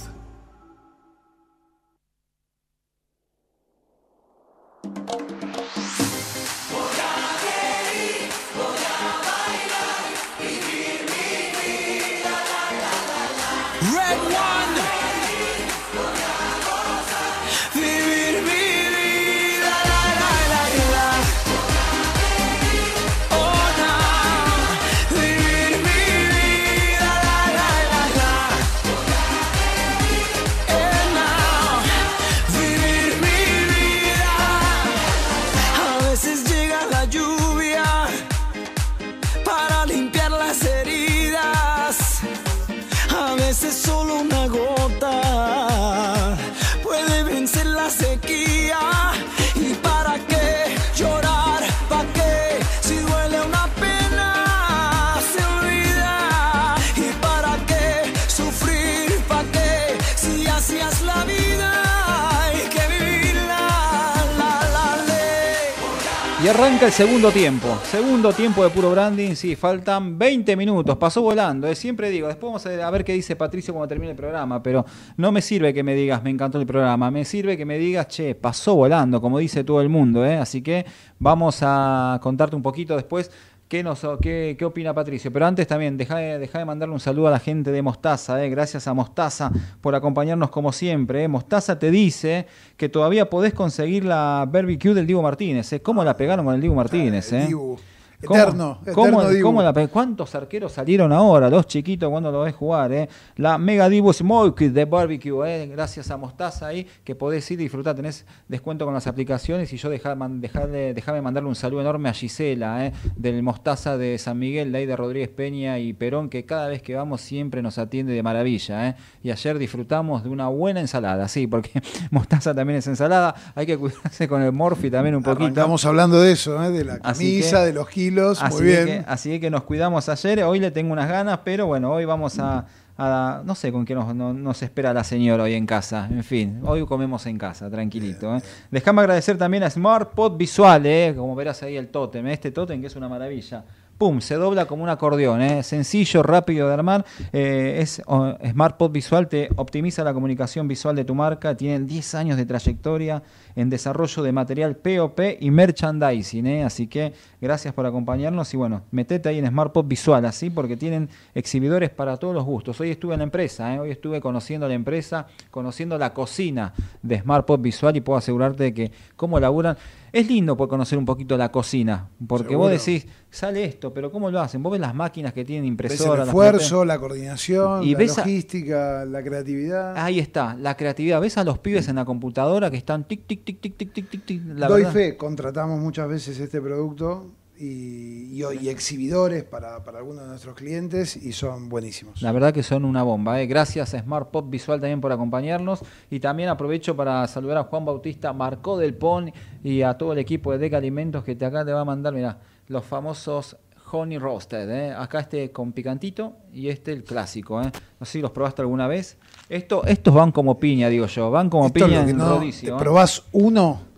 Speaker 1: Arranca el segundo tiempo. Segundo tiempo de puro branding. Sí, faltan 20 minutos. Pasó volando. eh. Siempre digo, después vamos a ver qué dice Patricio cuando termine el programa. Pero no me sirve que me digas, me encantó el programa. Me sirve que me digas, che, pasó volando, como dice todo el mundo. eh. Así que vamos a contarte un poquito después. ¿Qué, nos, qué, qué opina Patricio? Pero antes también, deja de, dejá de mandarle un saludo a la gente de Mostaza. eh. Gracias a Mostaza por acompañarnos como siempre. eh. Mostaza te dice que todavía podés conseguir la barbecue del Diego Martínez. eh. ¿Cómo la pegaron con el Diego Martínez?
Speaker 2: El
Speaker 1: eh?
Speaker 2: Dibu.
Speaker 1: ¿Cómo-
Speaker 2: Eterno,
Speaker 1: cómo-
Speaker 2: eterno Dibu.
Speaker 1: cómo la pe- ¿Cuántos arqueros salieron ahora? Los chiquitos cuando lo ves jugar. eh? La Mega Dibu Smoke de Barbecue. eh. Gracias a Mostaza ahí que podés ir y disfrutar. Tenés descuento con las aplicaciones. Y yo dejar, man- dejarle- dejame mandarle un saludo enorme a Gisela eh, del Mostaza de San Miguel, de ahí de Rodríguez Peña y Perón, que cada vez que vamos siempre nos atiende de maravilla. eh. Y ayer disfrutamos de una buena ensalada. Sí, porque Mostaza también es ensalada. Hay que cuidarse con el Morphy también un poquito.
Speaker 2: Estamos hablando de eso, ¿eh? de la camisa,
Speaker 1: que-
Speaker 2: de los kilos.
Speaker 1: Así
Speaker 2: Muy bien.
Speaker 1: Que, así que nos cuidamos ayer. Hoy le tengo unas ganas, pero bueno, hoy vamos a. a- no sé con qué nos, no- nos espera la señora hoy en casa. En fin, hoy comemos en casa, tranquilito. ¿eh? Déjame agradecer también a Smart Pod Visual, ¿eh? como verás ahí el tótem. ¿eh? Este tótem que es una maravilla. Pum, se dobla como un acordeón, ¿eh? sencillo, rápido de armar. eh, es oh, Smart Pod Visual te optimiza la comunicación visual de tu marca. Tienen 10 años de trayectoria en desarrollo de material POP y merchandising. ¿eh? Así que gracias por acompañarnos y bueno, metete ahí en Smart Pod Visual, así porque tienen exhibidores para todos los gustos. Hoy estuve en la empresa, ¿eh? hoy estuve conociendo la empresa, conociendo la cocina de Smart Pod Visual y puedo asegurarte de que cómo laburan. Es lindo por conocer un poquito la cocina, porque
Speaker 2: Seguro.
Speaker 1: vos decís, sale esto, pero ¿cómo lo hacen? Vos ves las máquinas que tienen
Speaker 2: el
Speaker 1: impresoras. las
Speaker 2: esfuerzo, la coordinación,
Speaker 1: Y
Speaker 2: la
Speaker 1: a-
Speaker 2: logística, la creatividad.
Speaker 1: Ahí está, la creatividad. ¿Ves a los pibes en la computadora que están tic, tic, tic, tic, tic, tic, tic, tic? La
Speaker 2: Doy
Speaker 1: verdad.
Speaker 2: fe, contratamos muchas veces este producto y, y- y exhibidores para, para algunos de nuestros clientes y son buenísimos.
Speaker 1: La verdad que son una bomba. ¿eh? Gracias a Smart Pop Visual también por acompañarnos. Y también aprovecho para saludar a Juan Bautista Marcó del Pon y a todo el equipo de Deca Alimentos que te acá te va a mandar, mira, los famosos Honey Roasted. ¿eh? Acá este con picantito y este el clásico. ¿eh? No sé si los probaste alguna vez. Esto, estos van como piña, digo yo. Van como
Speaker 2: Esto
Speaker 1: piña en
Speaker 2: no,
Speaker 1: rodicio.
Speaker 2: te
Speaker 1: ¿eh?
Speaker 2: probás uno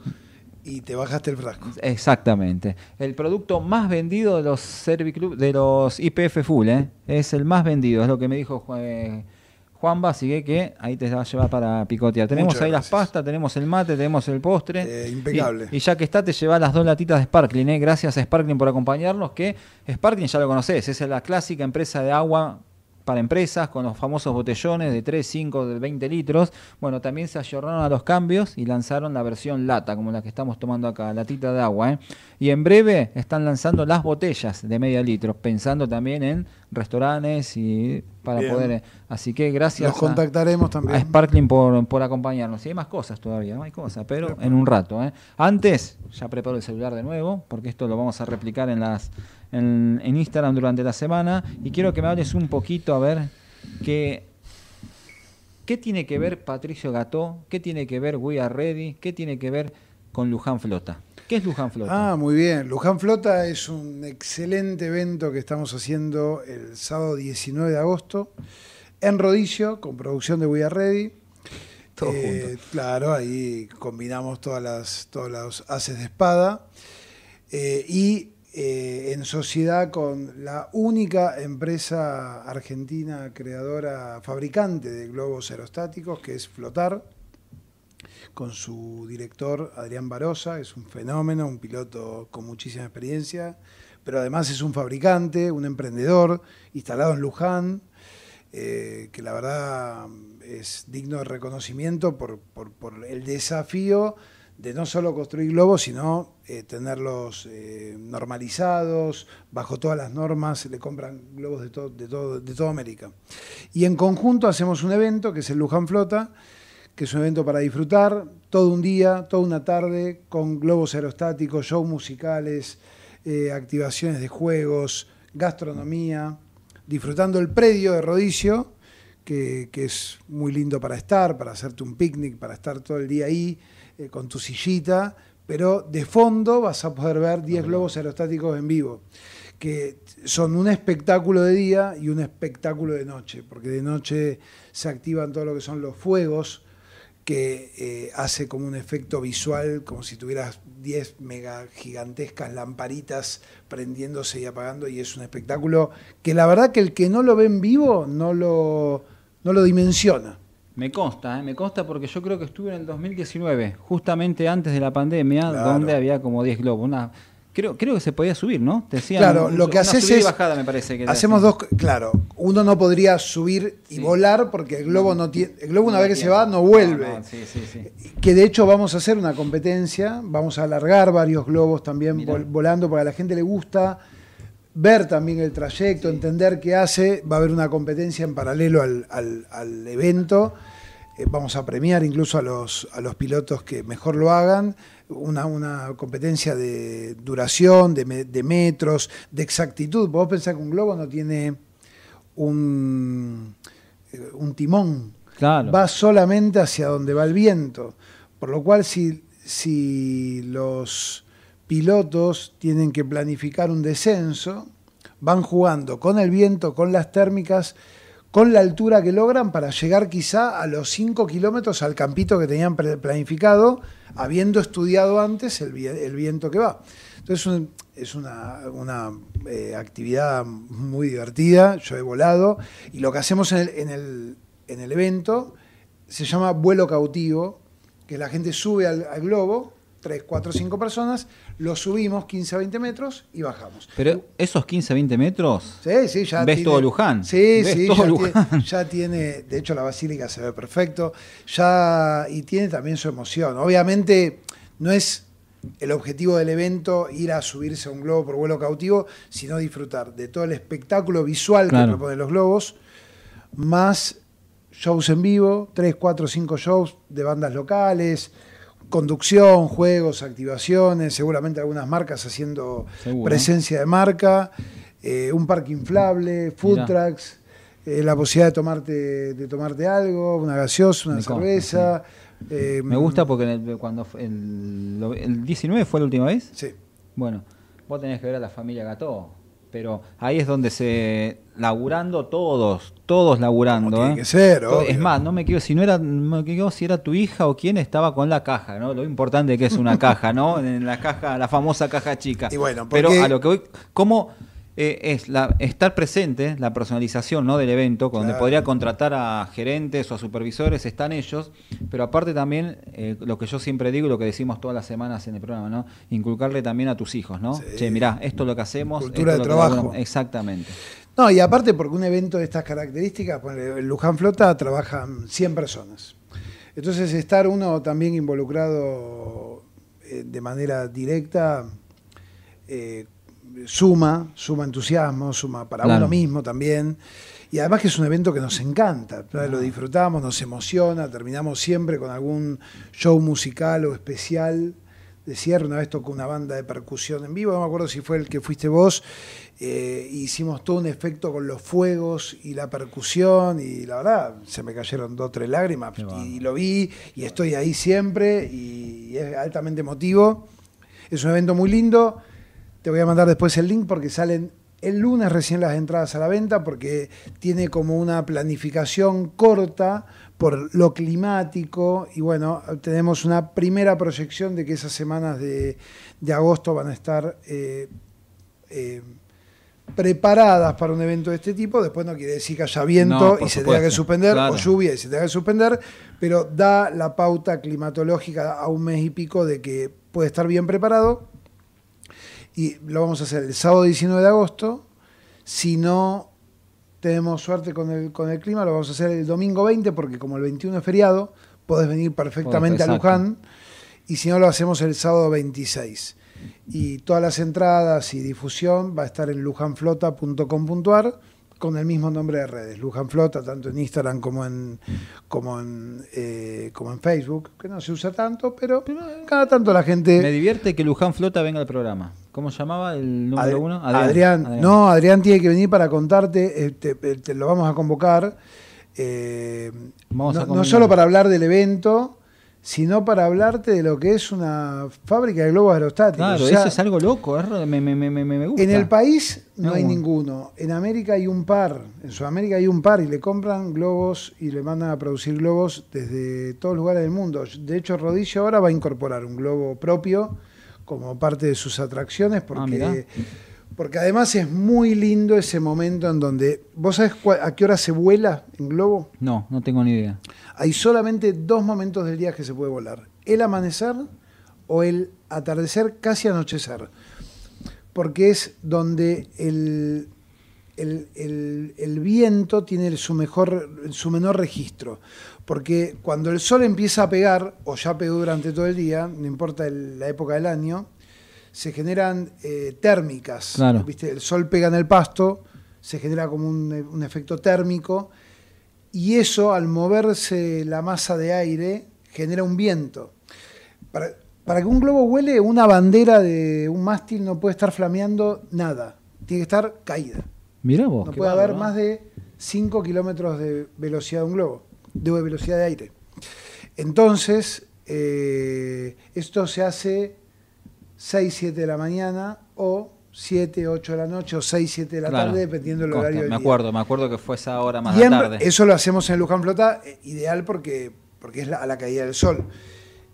Speaker 2: y te bajaste el frasco.
Speaker 1: Exactamente. El producto más vendido de los Serviclub, de los IPF Full, ¿eh? es el más vendido, es lo que me dijo eh, Juanba, así que, que ahí te va a llevar para picotear. Tenemos
Speaker 2: Muchas
Speaker 1: ahí las pastas, tenemos el mate, tenemos el postre.
Speaker 2: Eh, impecable.
Speaker 1: Y, y ya que está, te lleva las dos latitas de Sparkling. ¿eh? Gracias a Sparkling por acompañarnos, que Sparkling ya lo conoces, es la clásica empresa de agua para empresas con los famosos botellones de 3, 5, de 20 litros. Bueno, también se ayornaron a los cambios y lanzaron la versión lata, como la que estamos tomando acá, latita de agua. ¿eh? Y en breve están lanzando las botellas de media litro, pensando también en restaurantes y para
Speaker 2: Bien.
Speaker 1: poder... Así que gracias
Speaker 2: Los
Speaker 1: a-
Speaker 2: contactaremos
Speaker 1: a
Speaker 2: también.
Speaker 1: Sparkling por, por acompañarnos. Y hay más cosas todavía, ¿no? Hay cosas, pero en un rato. ¿eh? Antes, ya preparo el celular de nuevo, porque esto lo vamos a replicar en, las, en, en Instagram durante la semana. Y quiero que me hables un poquito, a ver, qué, qué tiene que ver Patricio Gató, qué tiene que ver We Are Ready, qué tiene que ver con Luján Flota. ¿Qué es Luján Flota?
Speaker 2: Ah, muy bien. Luján Flota es un excelente evento que estamos haciendo el sábado 19 de agosto en Rodicio, con producción de We Are Ready.
Speaker 1: Todo
Speaker 2: Eh. Claro, ahí combinamos todas las, todos los haces de espada. Eh, y eh, en sociedad con la única empresa argentina creadora, fabricante de globos aerostáticos, que es Flotar, con su director Adrián Barosa, es un fenómeno, un piloto con muchísima experiencia, pero además es un fabricante, un emprendedor, instalado en Luján. eh, que la verdad es digno de reconocimiento por, por- por el desafío de no solo construir globos, sino eh, tenerlos eh, normalizados, bajo todas las normas, se le compran globos de, todo, de, todo, de toda América. Y en conjunto hacemos un evento que es el Luján Flota, que es un evento para disfrutar todo un día, toda una tarde, con globos aerostáticos, shows musicales, eh, activaciones de juegos, gastronomía, disfrutando el predio de Rodicio, que, que es muy lindo para estar, para hacerte un picnic, para estar todo el día ahí eh, con tu sillita, pero de fondo vas a poder ver 10 globos aerostáticos en vivo, que son un espectáculo de día y un espectáculo de noche, porque de noche se activan todo lo que son los fuegos, que eh, hace como un efecto visual, como si tuvieras 10 mega gigantescas lamparitas prendiéndose y apagando, y es un espectáculo que la verdad que el que no lo ve en vivo no lo, no lo dimensiona.
Speaker 1: Me consta, ¿eh? me consta porque yo creo que estuve en el 2019, justamente antes de la pandemia,
Speaker 2: Claro.
Speaker 1: donde había como 10 globos. Una, creo, creo que se podía subir, ¿no? Te decían
Speaker 2: Claro,
Speaker 1: un-
Speaker 2: lo que haces es.
Speaker 1: bajada, me parece. Que
Speaker 2: hacemos dos. Claro, uno no podría subir y
Speaker 1: Sí.
Speaker 2: volar porque el globo no tiene. El globo, una
Speaker 1: No
Speaker 2: vez que se va, no vuelve.
Speaker 1: No, no, sí, sí, sí.
Speaker 2: Que de hecho vamos a hacer una competencia, vamos a alargar varios globos también
Speaker 1: Mirá.
Speaker 2: volando, porque a la gente le gusta ver también el trayecto, entender qué hace. Va a haber una competencia en paralelo al, al- al evento. Eh, vamos a premiar incluso a los, a los pilotos que mejor lo hagan. Una, una competencia de duración, de, me- de metros, de exactitud. Vos pensás que un globo no tiene un, eh, un timón
Speaker 1: Claro.
Speaker 2: va solamente hacia donde va el viento. Por lo cual, si, si los pilotos tienen que planificar un descenso, van jugando con el viento, con las térmicas, con la altura que logran para llegar quizá a los 5 kilómetros al campito que tenían planificado, habiendo estudiado antes el, vi- el viento que va. Entonces es una, eh, actividad muy divertida, yo he volado, y lo que hacemos en el, en el- en el evento se llama vuelo cautivo, que la gente sube al, al globo, 3, 4, 5 personas, lo subimos 15 a 20 metros y bajamos.
Speaker 1: Pero esos 15, 20 metros,
Speaker 2: Sí, sí, ya
Speaker 1: ¿Ves
Speaker 2: tiene-
Speaker 1: todo Luján?
Speaker 2: Sí,
Speaker 1: ¿Ves
Speaker 2: sí,
Speaker 1: todo
Speaker 2: ya,
Speaker 1: Luján?
Speaker 2: Tiene, ya tiene, de hecho la basílica se ve perfecto, ya y tiene también su emoción. Obviamente no es el objetivo del evento ir a subirse a un globo por vuelo cautivo, sino disfrutar de todo el espectáculo visual
Speaker 1: Claro.
Speaker 2: que proponen los globos, más shows en vivo, 3, 4, 5 shows de bandas locales, conducción, juegos, activaciones, seguramente algunas marcas haciendo
Speaker 1: Seguro.
Speaker 2: presencia de marca, eh, un parque inflable, food
Speaker 1: Mirá.
Speaker 2: trucks, eh, la posibilidad de tomarte, de tomarte algo, una gaseosa, una
Speaker 1: Me
Speaker 2: cerveza. eh,
Speaker 1: me gusta porque en el, cuando el, el 19 fue la última vez.
Speaker 2: Sí.
Speaker 1: Bueno, vos tenés que ver a la familia Gató, pero ahí es donde se laburando todos, todos laburando.
Speaker 2: Como tiene
Speaker 1: ¿eh?
Speaker 2: que ser,
Speaker 1: Todo- Es
Speaker 2: obvio.
Speaker 1: más, no me quiero si no era, me quiero si era tu hija o quién estaba con la caja, ¿no? Lo importante que es una caja, ¿no? En la caja, la famosa caja chica.
Speaker 2: Y bueno,
Speaker 1: pero
Speaker 2: porque-
Speaker 1: a lo que voy, ¿cómo eh, es la, estar presente, la personalización ¿no? del evento, donde
Speaker 2: Claro.
Speaker 1: podría contratar a gerentes o a supervisores, están ellos, pero aparte también, eh, lo que yo siempre digo y lo que decimos todas las semanas en el programa, ¿no? Inculcarle también a tus hijos, ¿no?
Speaker 2: Sí.
Speaker 1: Che, mirá, esto es lo que hacemos.
Speaker 2: Cultura
Speaker 1: esto
Speaker 2: de
Speaker 1: lo que
Speaker 2: trabajo.
Speaker 1: logramos. Exactamente.
Speaker 2: No, y aparte porque un evento de estas características, el Luján Flota trabajan 100 personas. Entonces estar uno también involucrado eh, de manera directa eh, suma, suma entusiasmo, suma para
Speaker 1: Claro.
Speaker 2: uno mismo también. Y además que es un evento que nos encanta, ¿no? lo disfrutamos, nos emociona, terminamos siempre con algún show musical o especial de cierre. Una vez tocó una banda de percusión en vivo, no me acuerdo si fue el que fuiste vos. eh, hicimos todo un efecto con los fuegos y la percusión y la verdad se me cayeron dos o tres lágrimas y lo vi y estoy ahí siempre y es altamente emotivo. Es un evento muy lindo. Te voy a mandar después el link porque salen el lunes recién las entradas a la venta porque tiene como una planificación corta por lo climático y bueno, tenemos una primera proyección de que esas semanas de, de agosto van a estar eh, eh, preparadas para un evento de este tipo. Después no quiere decir que haya viento
Speaker 1: No,
Speaker 2: y se tenga que suspender
Speaker 1: claro.
Speaker 2: o lluvia y se tenga que suspender, pero da la pauta climatológica a un mes y pico de que puede estar bien preparado y lo vamos a hacer el sábado 19 de agosto, si no tenemos suerte con el, con el clima, lo vamos a hacer el domingo 20 porque como el 21 es feriado, podés venir perfectamente a. Luján y si no lo hacemos el sábado 26. Y todas las entradas y difusión va a estar en lujanflota.com.ar con el mismo nombre de redes, Luján Flota, tanto en Instagram como en, como en, eh, como en Facebook, que no se usa tanto, pero cada tanto la gente...
Speaker 1: Me divierte que Luján Flota venga al programa. ¿Cómo se llamaba el número
Speaker 2: Adri-
Speaker 1: uno?
Speaker 2: Adrián. No, Adrián tiene que venir para contarte, eh, te, te lo vamos a convocar, eh,
Speaker 1: Vamos a
Speaker 2: no, no solo para hablar del evento, sino para hablarte de lo que es una fábrica de globos aerostáticos.
Speaker 1: Claro,
Speaker 2: O sea,
Speaker 1: eso es algo loco, es re- me, me, me, me- me gusta.
Speaker 2: en el país no
Speaker 1: Me
Speaker 2: hay ninguno, en América hay un par, en Sudamérica hay un par y le compran globos y le mandan a producir globos desde todos lugares del mundo. De hecho, Rodillo ahora va a incorporar un globo propio como parte de sus atracciones
Speaker 1: Ah,
Speaker 2: porque, porque además es muy lindo ese momento en donde, ¿vos sabés a qué hora se vuela en globo?
Speaker 1: No, no tengo ni idea.
Speaker 2: Hay solamente dos momentos del día que se puede volar, el amanecer o el atardecer casi anochecer, porque es donde el, el- el- el viento tiene su, mejor, su menor registro, porque cuando el sol empieza a pegar, o ya pegó durante todo el día, no importa el- la época del año, se generan eh, térmicas,
Speaker 1: Claro.
Speaker 2: ¿viste? el sol pega en el pasto, se genera como un, un efecto térmico, y eso al moverse la masa de aire genera un viento. Para, para que un globo vuele, una bandera de un mástil no puede estar flameando nada, tiene que estar caída.
Speaker 1: Mirá vos.
Speaker 2: No puede haber
Speaker 1: ¿no?
Speaker 2: más de 5 kilómetros de velocidad de un globo, de velocidad de aire. Entonces, eh, esto se hace 6, 7 de la mañana o 7, 8 de la noche o 6, 7 de la
Speaker 1: Claro.
Speaker 2: tarde, dependiendo del
Speaker 1: Consta,
Speaker 2: horario del
Speaker 1: Me
Speaker 2: día.
Speaker 1: acuerdo, me acuerdo que fue esa hora más
Speaker 2: Y
Speaker 1: de la tarde.
Speaker 2: eso lo hacemos en Luján Flota, eh, ideal porque, porque es la- a la caída del sol.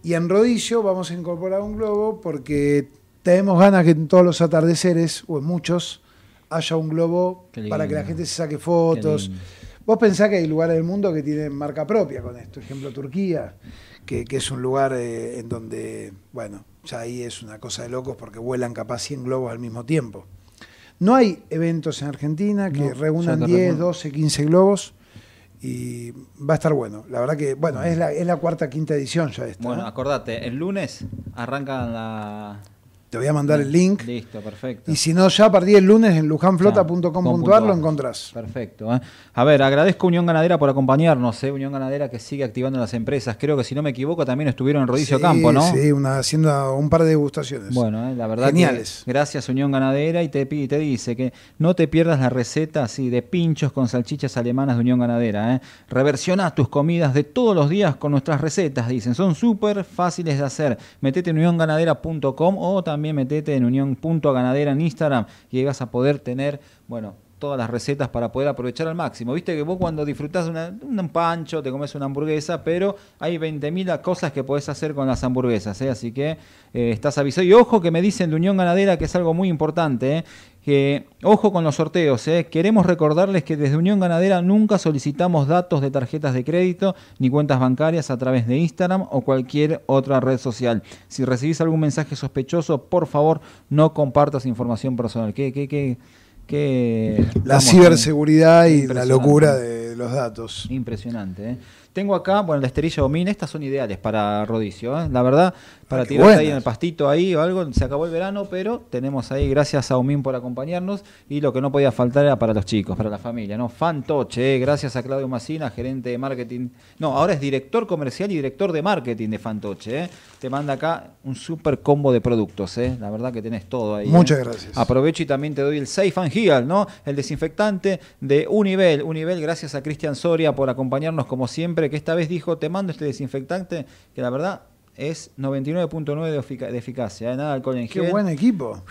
Speaker 2: Y en Rodillo vamos a incorporar un globo porque tenemos ganas que en todos los atardeceres, o en muchos, haya un globo para que la gente se saque fotos. Vos pensás que hay lugares del mundo que tienen marca propia con esto. Ejemplo, Turquía, que, que es un lugar eh, en donde, bueno, ya ahí es una cosa de locos porque vuelan capaz 100 globos al mismo tiempo. No hay eventos en Argentina que
Speaker 1: No,
Speaker 2: reúnan
Speaker 1: ya te
Speaker 2: 10,
Speaker 1: recuerdo.
Speaker 2: 12, 15 globos y va a estar bueno. La verdad que, bueno, es la, es la cuarta, quinta edición ya esta.
Speaker 1: Bueno,
Speaker 2: ¿no?
Speaker 1: acordate, el lunes arranca la...
Speaker 2: Te voy a mandar el link.
Speaker 1: Listo, perfecto.
Speaker 2: Y si no, ya a partir del lunes en lujanflota.com.ar lo encontrás.
Speaker 1: Perfecto. ¿eh? A ver, agradezco a Unión Ganadera por acompañarnos. ¿eh? Unión Ganadera que sigue activando las empresas. Creo que si no me equivoco también estuvieron en Rodicio
Speaker 2: Sí,
Speaker 1: Campo, ¿no?
Speaker 2: Sí, una, haciendo un par de degustaciones.
Speaker 1: Bueno, eh, la verdad
Speaker 2: Geniales.
Speaker 1: que gracias Unión Ganadera y te, pi- te dice que no te pierdas la receta así de pinchos con salchichas alemanas de Unión Ganadera. ¿eh? Reversiona tus comidas de todos los días con nuestras recetas, dicen. Son súper fáciles de hacer. Metete en unionganadera.com o también metete en unión.ganadera en Instagram y ahí a poder tener, bueno, todas las recetas para poder aprovechar al máximo. Viste que vos cuando disfrutás una- un pancho, te comes una hamburguesa, pero hay 20.000 cosas que podés hacer con las hamburguesas, ¿eh? así que eh, estás avisado. Y ojo que me dicen de Unión Ganadera que es algo muy importante, ¿eh? Que ojo con los sorteos. ¿eh? Queremos recordarles que desde Unión Ganadera nunca solicitamos datos de tarjetas de crédito ni cuentas bancarias a través de Instagram o cualquier otra red social. Si recibís algún mensaje sospechoso, por favor no compartas información personal. ¿Qué, qué, qué, qué-
Speaker 2: La ciberseguridad y la locura de los datos.
Speaker 1: Impresionante. ¿eh? Tengo acá, bueno, la esterilla Omin, estas son ideales para Rodicio, ¿eh? la verdad, para
Speaker 2: Ah, qué
Speaker 1: tirarte ahí en el pastito ahí o algo, se acabó el verano, pero tenemos ahí, gracias a Omin por acompañarnos, y lo que no podía faltar era para los chicos, para la familia, ¿no? Fantoche, ¿eh? gracias a Claudio Macina, gerente de marketing, no, ahora es director comercial y director de marketing de Fantoche, te manda acá un super combo de productos, ¿eh? la verdad que tenés todo ahí.
Speaker 2: Muchas gracias.
Speaker 1: Aprovecho y también te doy el Safe and Heal, ¿no? El desinfectante de Univel. Univel, gracias a Cristian Soria por acompañarnos como siempre, que esta vez dijo, te mando este desinfectante, que la verdad es 99.9 de, efica- de eficacia, ¿eh? nada alcohol en
Speaker 2: Qué
Speaker 1: gel.
Speaker 2: buen equipo.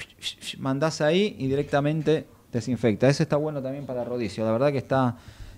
Speaker 1: Mandás ahí y directamente desinfecta. Ese está bueno también para Rodicio, la verdad que está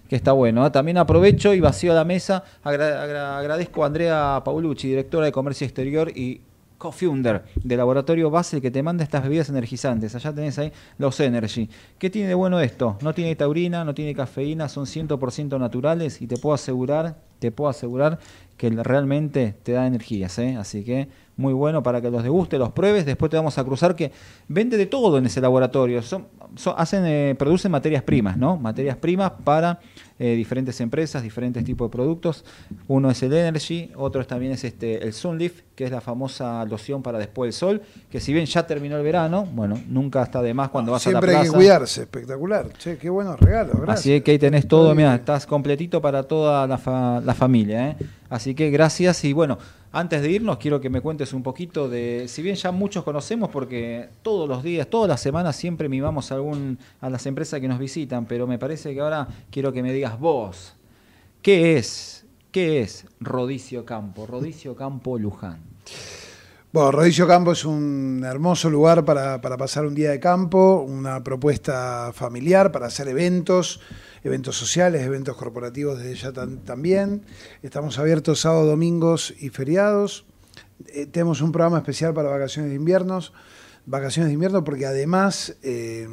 Speaker 1: que está bueno. ¿eh? También aprovecho y vacío la mesa. Agra- agra- agradezco a Andrea Paulucci, directora de Comercio Exterior y co-founder de Laboratorio Basel, que te manda estas bebidas energizantes. Allá tenés ahí los Energy. ¿Qué tiene de bueno esto? No tiene taurina, no tiene cafeína, son 100% naturales y te puedo asegurar, te puedo asegurar que realmente te da energías. ¿eh? Así que muy bueno para que los degustes, los pruebes. Después te vamos a cruzar que vende de todo en ese laboratorio. Son, son- hacen, eh, producen materias primas, ¿no? Materias primas para eh, diferentes empresas, diferentes tipos de productos. Uno es el Energy, otro también es este el Sunleaf, que es la famosa loción para después del sol, que si bien ya terminó el verano, bueno, nunca está de más cuando vas a
Speaker 2: Siempre
Speaker 1: la
Speaker 2: hay
Speaker 1: plaza.
Speaker 2: que cuidarse, espectacular. Che, qué buenos regalos, gracias.
Speaker 1: Así es que ahí tenés todo, mira, estás completito para toda la, fa- la familia. ¿eh? Así que gracias y bueno, antes de irnos quiero que me cuentes un poquito de, si bien ya muchos conocemos porque todos los días, todas las semanas siempre mimamos a, algún, a las empresas que nos visitan, pero me parece que ahora quiero que me digas vos, ¿qué es? ¿Qué es Rodicio Campo? Rodicio Campo Luján.
Speaker 2: Bueno, Rodicio Campo es un hermoso lugar para, para pasar un día de campo, una propuesta familiar para hacer eventos, eventos sociales, eventos corporativos desde ya también. Estamos abiertos sábados, domingos y feriados. Eh, tenemos un programa especial para vacaciones de inviernos, vacaciones de invierno porque además eh,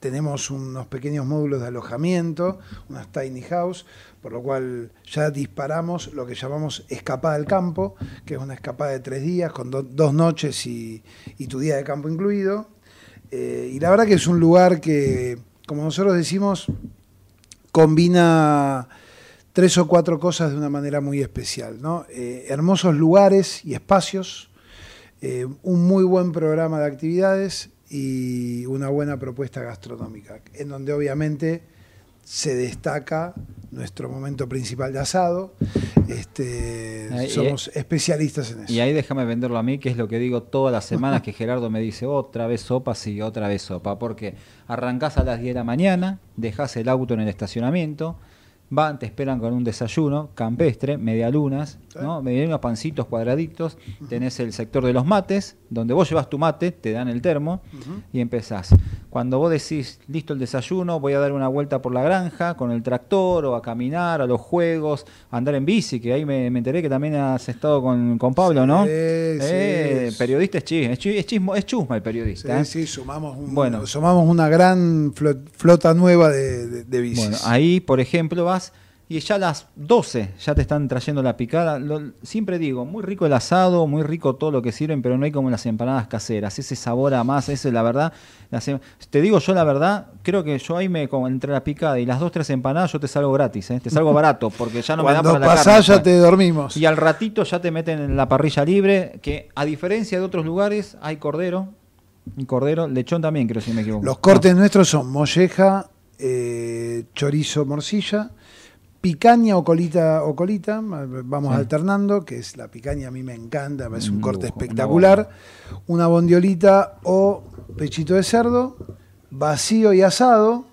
Speaker 2: tenemos unos pequeños módulos de alojamiento, unas tiny house, por lo cual ya disparamos lo que llamamos escapada al campo, que es una escapada de tres días con do- dos noches y, y tu día de campo incluido. Eh, y la verdad que es un lugar que, como nosotros decimos, combina tres o cuatro cosas de una manera muy especial. Eh, hermosos lugares y espacios, eh, un muy buen programa de actividades y una buena propuesta gastronómica, en donde obviamente se destaca nuestro momento principal de asado. Este,
Speaker 1: Ahí-
Speaker 2: somos especialistas en eso.
Speaker 1: Y ahí déjame venderlo a mí, que es lo que digo todas las semanas que Gerardo me dice, otra vez sopa, sí, otra vez sopa, porque arrancás a las 10 de la mañana, dejás el auto en el estacionamiento, van, te esperan con un desayuno campestre, medialunas, ¿no? medialunas, pancitos cuadraditos, tenés el sector de los mates, donde vos llevas tu mate, te dan el termo y empezás. Cuando vos decís, listo el desayuno, voy a dar una vuelta por la granja con el tractor o a caminar, a los juegos, a andar en bici, que ahí me, me enteré que también has estado con, con Pablo, ¿no?
Speaker 2: Sí,
Speaker 1: Eh,
Speaker 2: sí.
Speaker 1: Periodista es chisma, es, chi- es chismo, es chusma el periodista. ¿eh?
Speaker 2: Sí, sí, sumamos, un-
Speaker 1: Bueno.
Speaker 2: sumamos una gran flo- flota nueva de, de, de bicis.
Speaker 1: Bueno, ahí, por ejemplo, vas y ya a las 12 ya te están trayendo la picada. Lo- siempre digo, muy rico el asado, muy rico todo lo que sirven, pero no hay como las empanadas caseras. Ese sabor a más, ese, la verdad. las em- te digo yo la verdad, creo que yo ahí me, como entre la picada y las dos, tres empanadas, yo te salgo gratis, ¿eh? te salgo barato, porque ya no me da
Speaker 2: Cuando
Speaker 1: para la
Speaker 2: pasás
Speaker 1: carne,
Speaker 2: ya te dormimos.
Speaker 1: Y al ratito ya te meten en la parrilla libre, que a diferencia de otros lugares, hay cordero. Y cordero, lechón también, creo si me equivoco.
Speaker 2: Los cortes nuestros son molleja, eh, chorizo, morcilla, picaña o colita o colita, vamos
Speaker 1: Sí.
Speaker 2: alternando, que es la picaña a mí me encanta, es un
Speaker 1: Un
Speaker 2: corte
Speaker 1: lujo,
Speaker 2: espectacular, una bondiolita o pechito de cerdo, vacío y asado,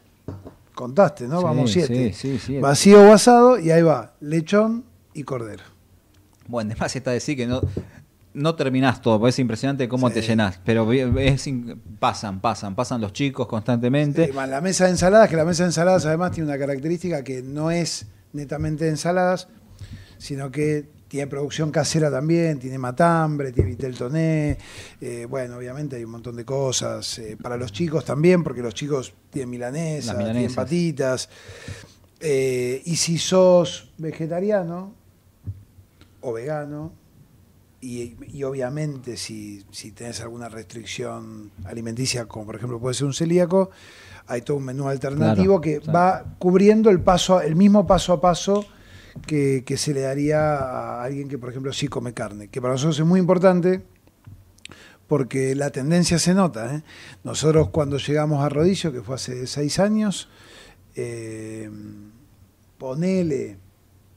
Speaker 2: contaste, ¿no?
Speaker 1: Sí,
Speaker 2: vamos siete.
Speaker 1: sí, sí, sí.
Speaker 2: Vacío o asado y ahí va, lechón y cordero.
Speaker 1: Bueno, además está decir que no, no terminás todo, porque es impresionante cómo
Speaker 2: Sí.
Speaker 1: te llenás. Pero es pasan, pasan, pasan los chicos constantemente.
Speaker 2: Sí, la mesa de ensaladas, que la mesa de ensaladas además tiene una característica que no es netamente de ensaladas, sino que tiene producción casera también, tiene matambre, tiene vitel toné, eh, bueno, obviamente hay un montón de cosas, eh, para los chicos también, porque los chicos tienen milanesa,
Speaker 1: Las
Speaker 2: tienen
Speaker 1: milanesas.
Speaker 2: patitas, eh, y si sos vegetariano o vegano, y, y obviamente si, si tenés alguna restricción alimenticia, como por ejemplo puede ser un celíaco, hay todo un menú alternativo
Speaker 1: Claro,
Speaker 2: que
Speaker 1: claro.
Speaker 2: va cubriendo el paso, el mismo paso a paso que, que se le daría a alguien que, por ejemplo, sí come carne, que para nosotros es muy importante porque la tendencia se nota. ¿eh? Nosotros cuando llegamos a Rodillo, que fue hace seis años, eh, ponele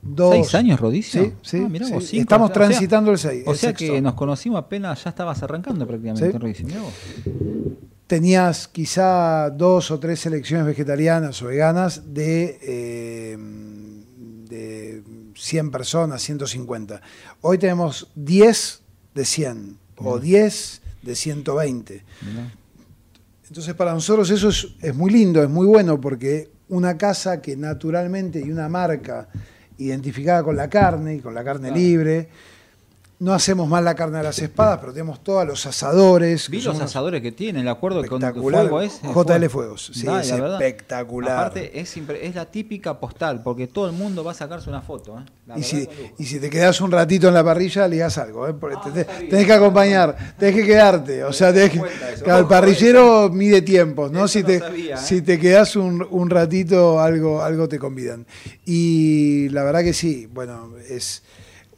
Speaker 2: dos...
Speaker 1: ¿Seis años, Rodicio?
Speaker 2: Sí, sí,
Speaker 1: Ah, mirá
Speaker 2: sí.
Speaker 1: vos, cinco,
Speaker 2: Estamos
Speaker 1: o sea-
Speaker 2: transitando el seis.
Speaker 1: O
Speaker 2: el
Speaker 1: sea que nos conocimos apenas, ya estabas arrancando prácticamente,
Speaker 2: Sí.
Speaker 1: Rodicio.
Speaker 2: Tenías quizá dos o tres selecciones vegetarianas o veganas de, eh, de 100 personas, 150. Hoy tenemos 10 de 100 o 10 de 120.
Speaker 1: Mirá.
Speaker 2: Entonces para nosotros eso es, es muy lindo, es muy bueno porque una casa que naturalmente y una marca identificada con la carne y con la carne libre, no hacemos mal la carne a las espadas, pero tenemos todos los asadores.
Speaker 1: Vi los asadores que tienen, el acuerdo con fuego es.
Speaker 2: JL Fuegos, sí,
Speaker 1: Da,
Speaker 2: es espectacular.
Speaker 1: Aparte, es, la típica postal, porque todo el mundo va a sacarse una foto. ¿eh?
Speaker 2: Y si, y si te quedas un ratito en la parrilla, le das algo, ¿eh? Porque
Speaker 1: Ah,
Speaker 2: te- tenés que acompañar, tenés que quedarte. O sea, tenés que, el parrillero mide tiempos, ¿no?
Speaker 1: Eso
Speaker 2: Si
Speaker 1: no
Speaker 2: te,
Speaker 1: sabía, ¿eh?
Speaker 2: si te quedás un, un ratito, algo, algo te convidan. Y la verdad que sí, bueno, es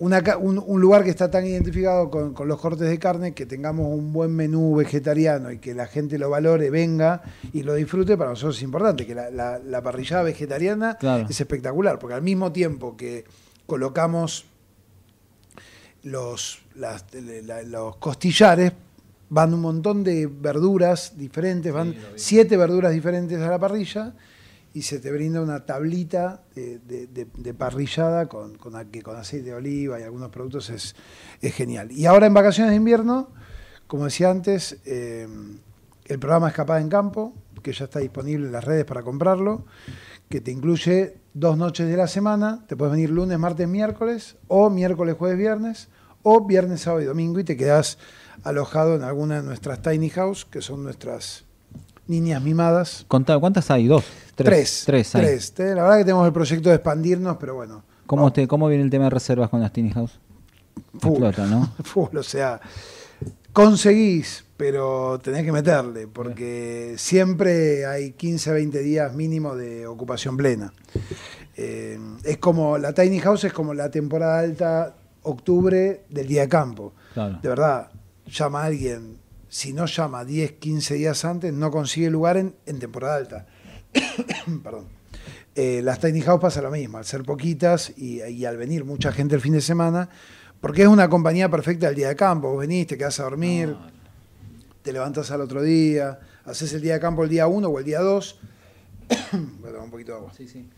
Speaker 2: una un, un lugar que está tan identificado con, con los cortes de carne, que tengamos un buen menú vegetariano y que la gente lo valore, venga y lo disfrute, para nosotros es importante, que la, la- la parrillada vegetariana
Speaker 1: Claro.
Speaker 2: es espectacular, porque al mismo tiempo que colocamos los, las- la- los costillares, van un montón de verduras diferentes, van siete verduras diferentes a la parrilla y se te brinda una tablita de, de- parrillada con, con, con aceite de oliva y algunos productos es, es genial. Y ahora en vacaciones de invierno, como decía antes, eh, el programa Escapada en Campo, que ya está disponible en las redes para comprarlo, que te incluye dos noches de la semana, te puedes venir lunes, martes, miércoles, o miércoles, jueves, viernes, o viernes, sábado y domingo, y te quedas alojado en alguna de nuestras tiny house, que son nuestras niñas mimadas.
Speaker 1: ¿Cuántas hay? ¿Dos?
Speaker 2: Tres.
Speaker 1: Tres.
Speaker 2: Tres. La verdad que tenemos el proyecto de expandirnos, pero bueno.
Speaker 1: ¿Cómo, ¿Cómo viene el tema de reservas con las Tiny House?
Speaker 2: full.
Speaker 1: Explota, ¿no?
Speaker 2: Full, o sea, conseguís, pero tenés que meterle, porque siempre hay 15, 20 días mínimo de ocupación plena. Eh, es como, la tiny house es como la temporada alta, octubre del día de campo.
Speaker 1: Claro.
Speaker 2: De verdad, llama a alguien, si no llama 10, 15 días antes, no consigue lugar en, en temporada alta. Perdón. Eh, las tiny house pasa lo mismo, al ser poquitas y, y al venir mucha gente el fin de semana, porque es una compañía perfecta del día de campo. Vos venís, te quedás a dormir, te levantas al otro día, haces el día de campo el día 1 o el día 2. Voy a tomar un poquito de agua.
Speaker 1: Sí, sí.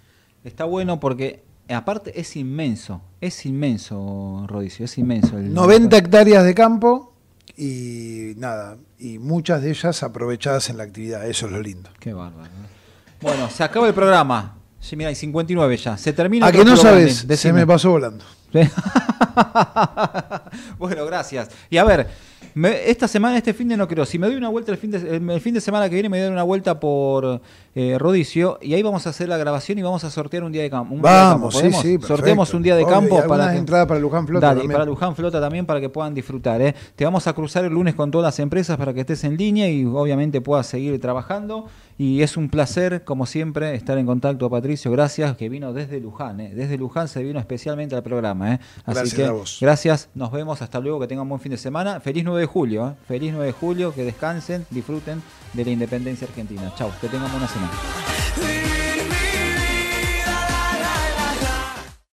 Speaker 1: Está bueno porque, aparte, es inmenso. Es inmenso, Rodicio, es inmenso. el-
Speaker 2: 90 hectáreas de campo y nada, y muchas de ellas aprovechadas en la actividad, eso es lo lindo.
Speaker 1: Qué bárbaro. ¿eh? Bueno, se acaba el programa. Sí, mira, hay 59 ya. Se termina.
Speaker 2: ¿A
Speaker 1: el
Speaker 2: que no sabes? Se me pasó volando.
Speaker 1: Bueno, gracias. Y a ver, me- esta semana, este fin de no creo. Si me doy una vuelta el fin de, el, el fin de semana que viene, me doy una vuelta por eh, Rodicio y ahí vamos a hacer la grabación y vamos a sortear un día de campo. un día de campo.
Speaker 2: Vamos, sí, sí. perfecto.
Speaker 1: Sorteamos un día de campo para que,
Speaker 2: entradas para Luján Flota
Speaker 1: Dale,
Speaker 2: también.
Speaker 1: para Luján Flota también para que puedan disfrutar. ¿eh? Te vamos a cruzar el lunes con todas las empresas para que estés en línea y obviamente puedas seguir trabajando. Y es un placer, como siempre, estar en contacto, Patricio. Gracias, que vino desde Luján. ¿eh? Desde Luján se vino especialmente al programa. ¿eh? Así
Speaker 2: Gracias
Speaker 1: que
Speaker 2: a vos.
Speaker 1: gracias, nos vemos, hasta luego, que tengan buen fin de semana. Feliz 9 de julio. ¿eh? Feliz 9 de julio, que descansen, disfruten de la independencia argentina. Chau, que tengan buena semana.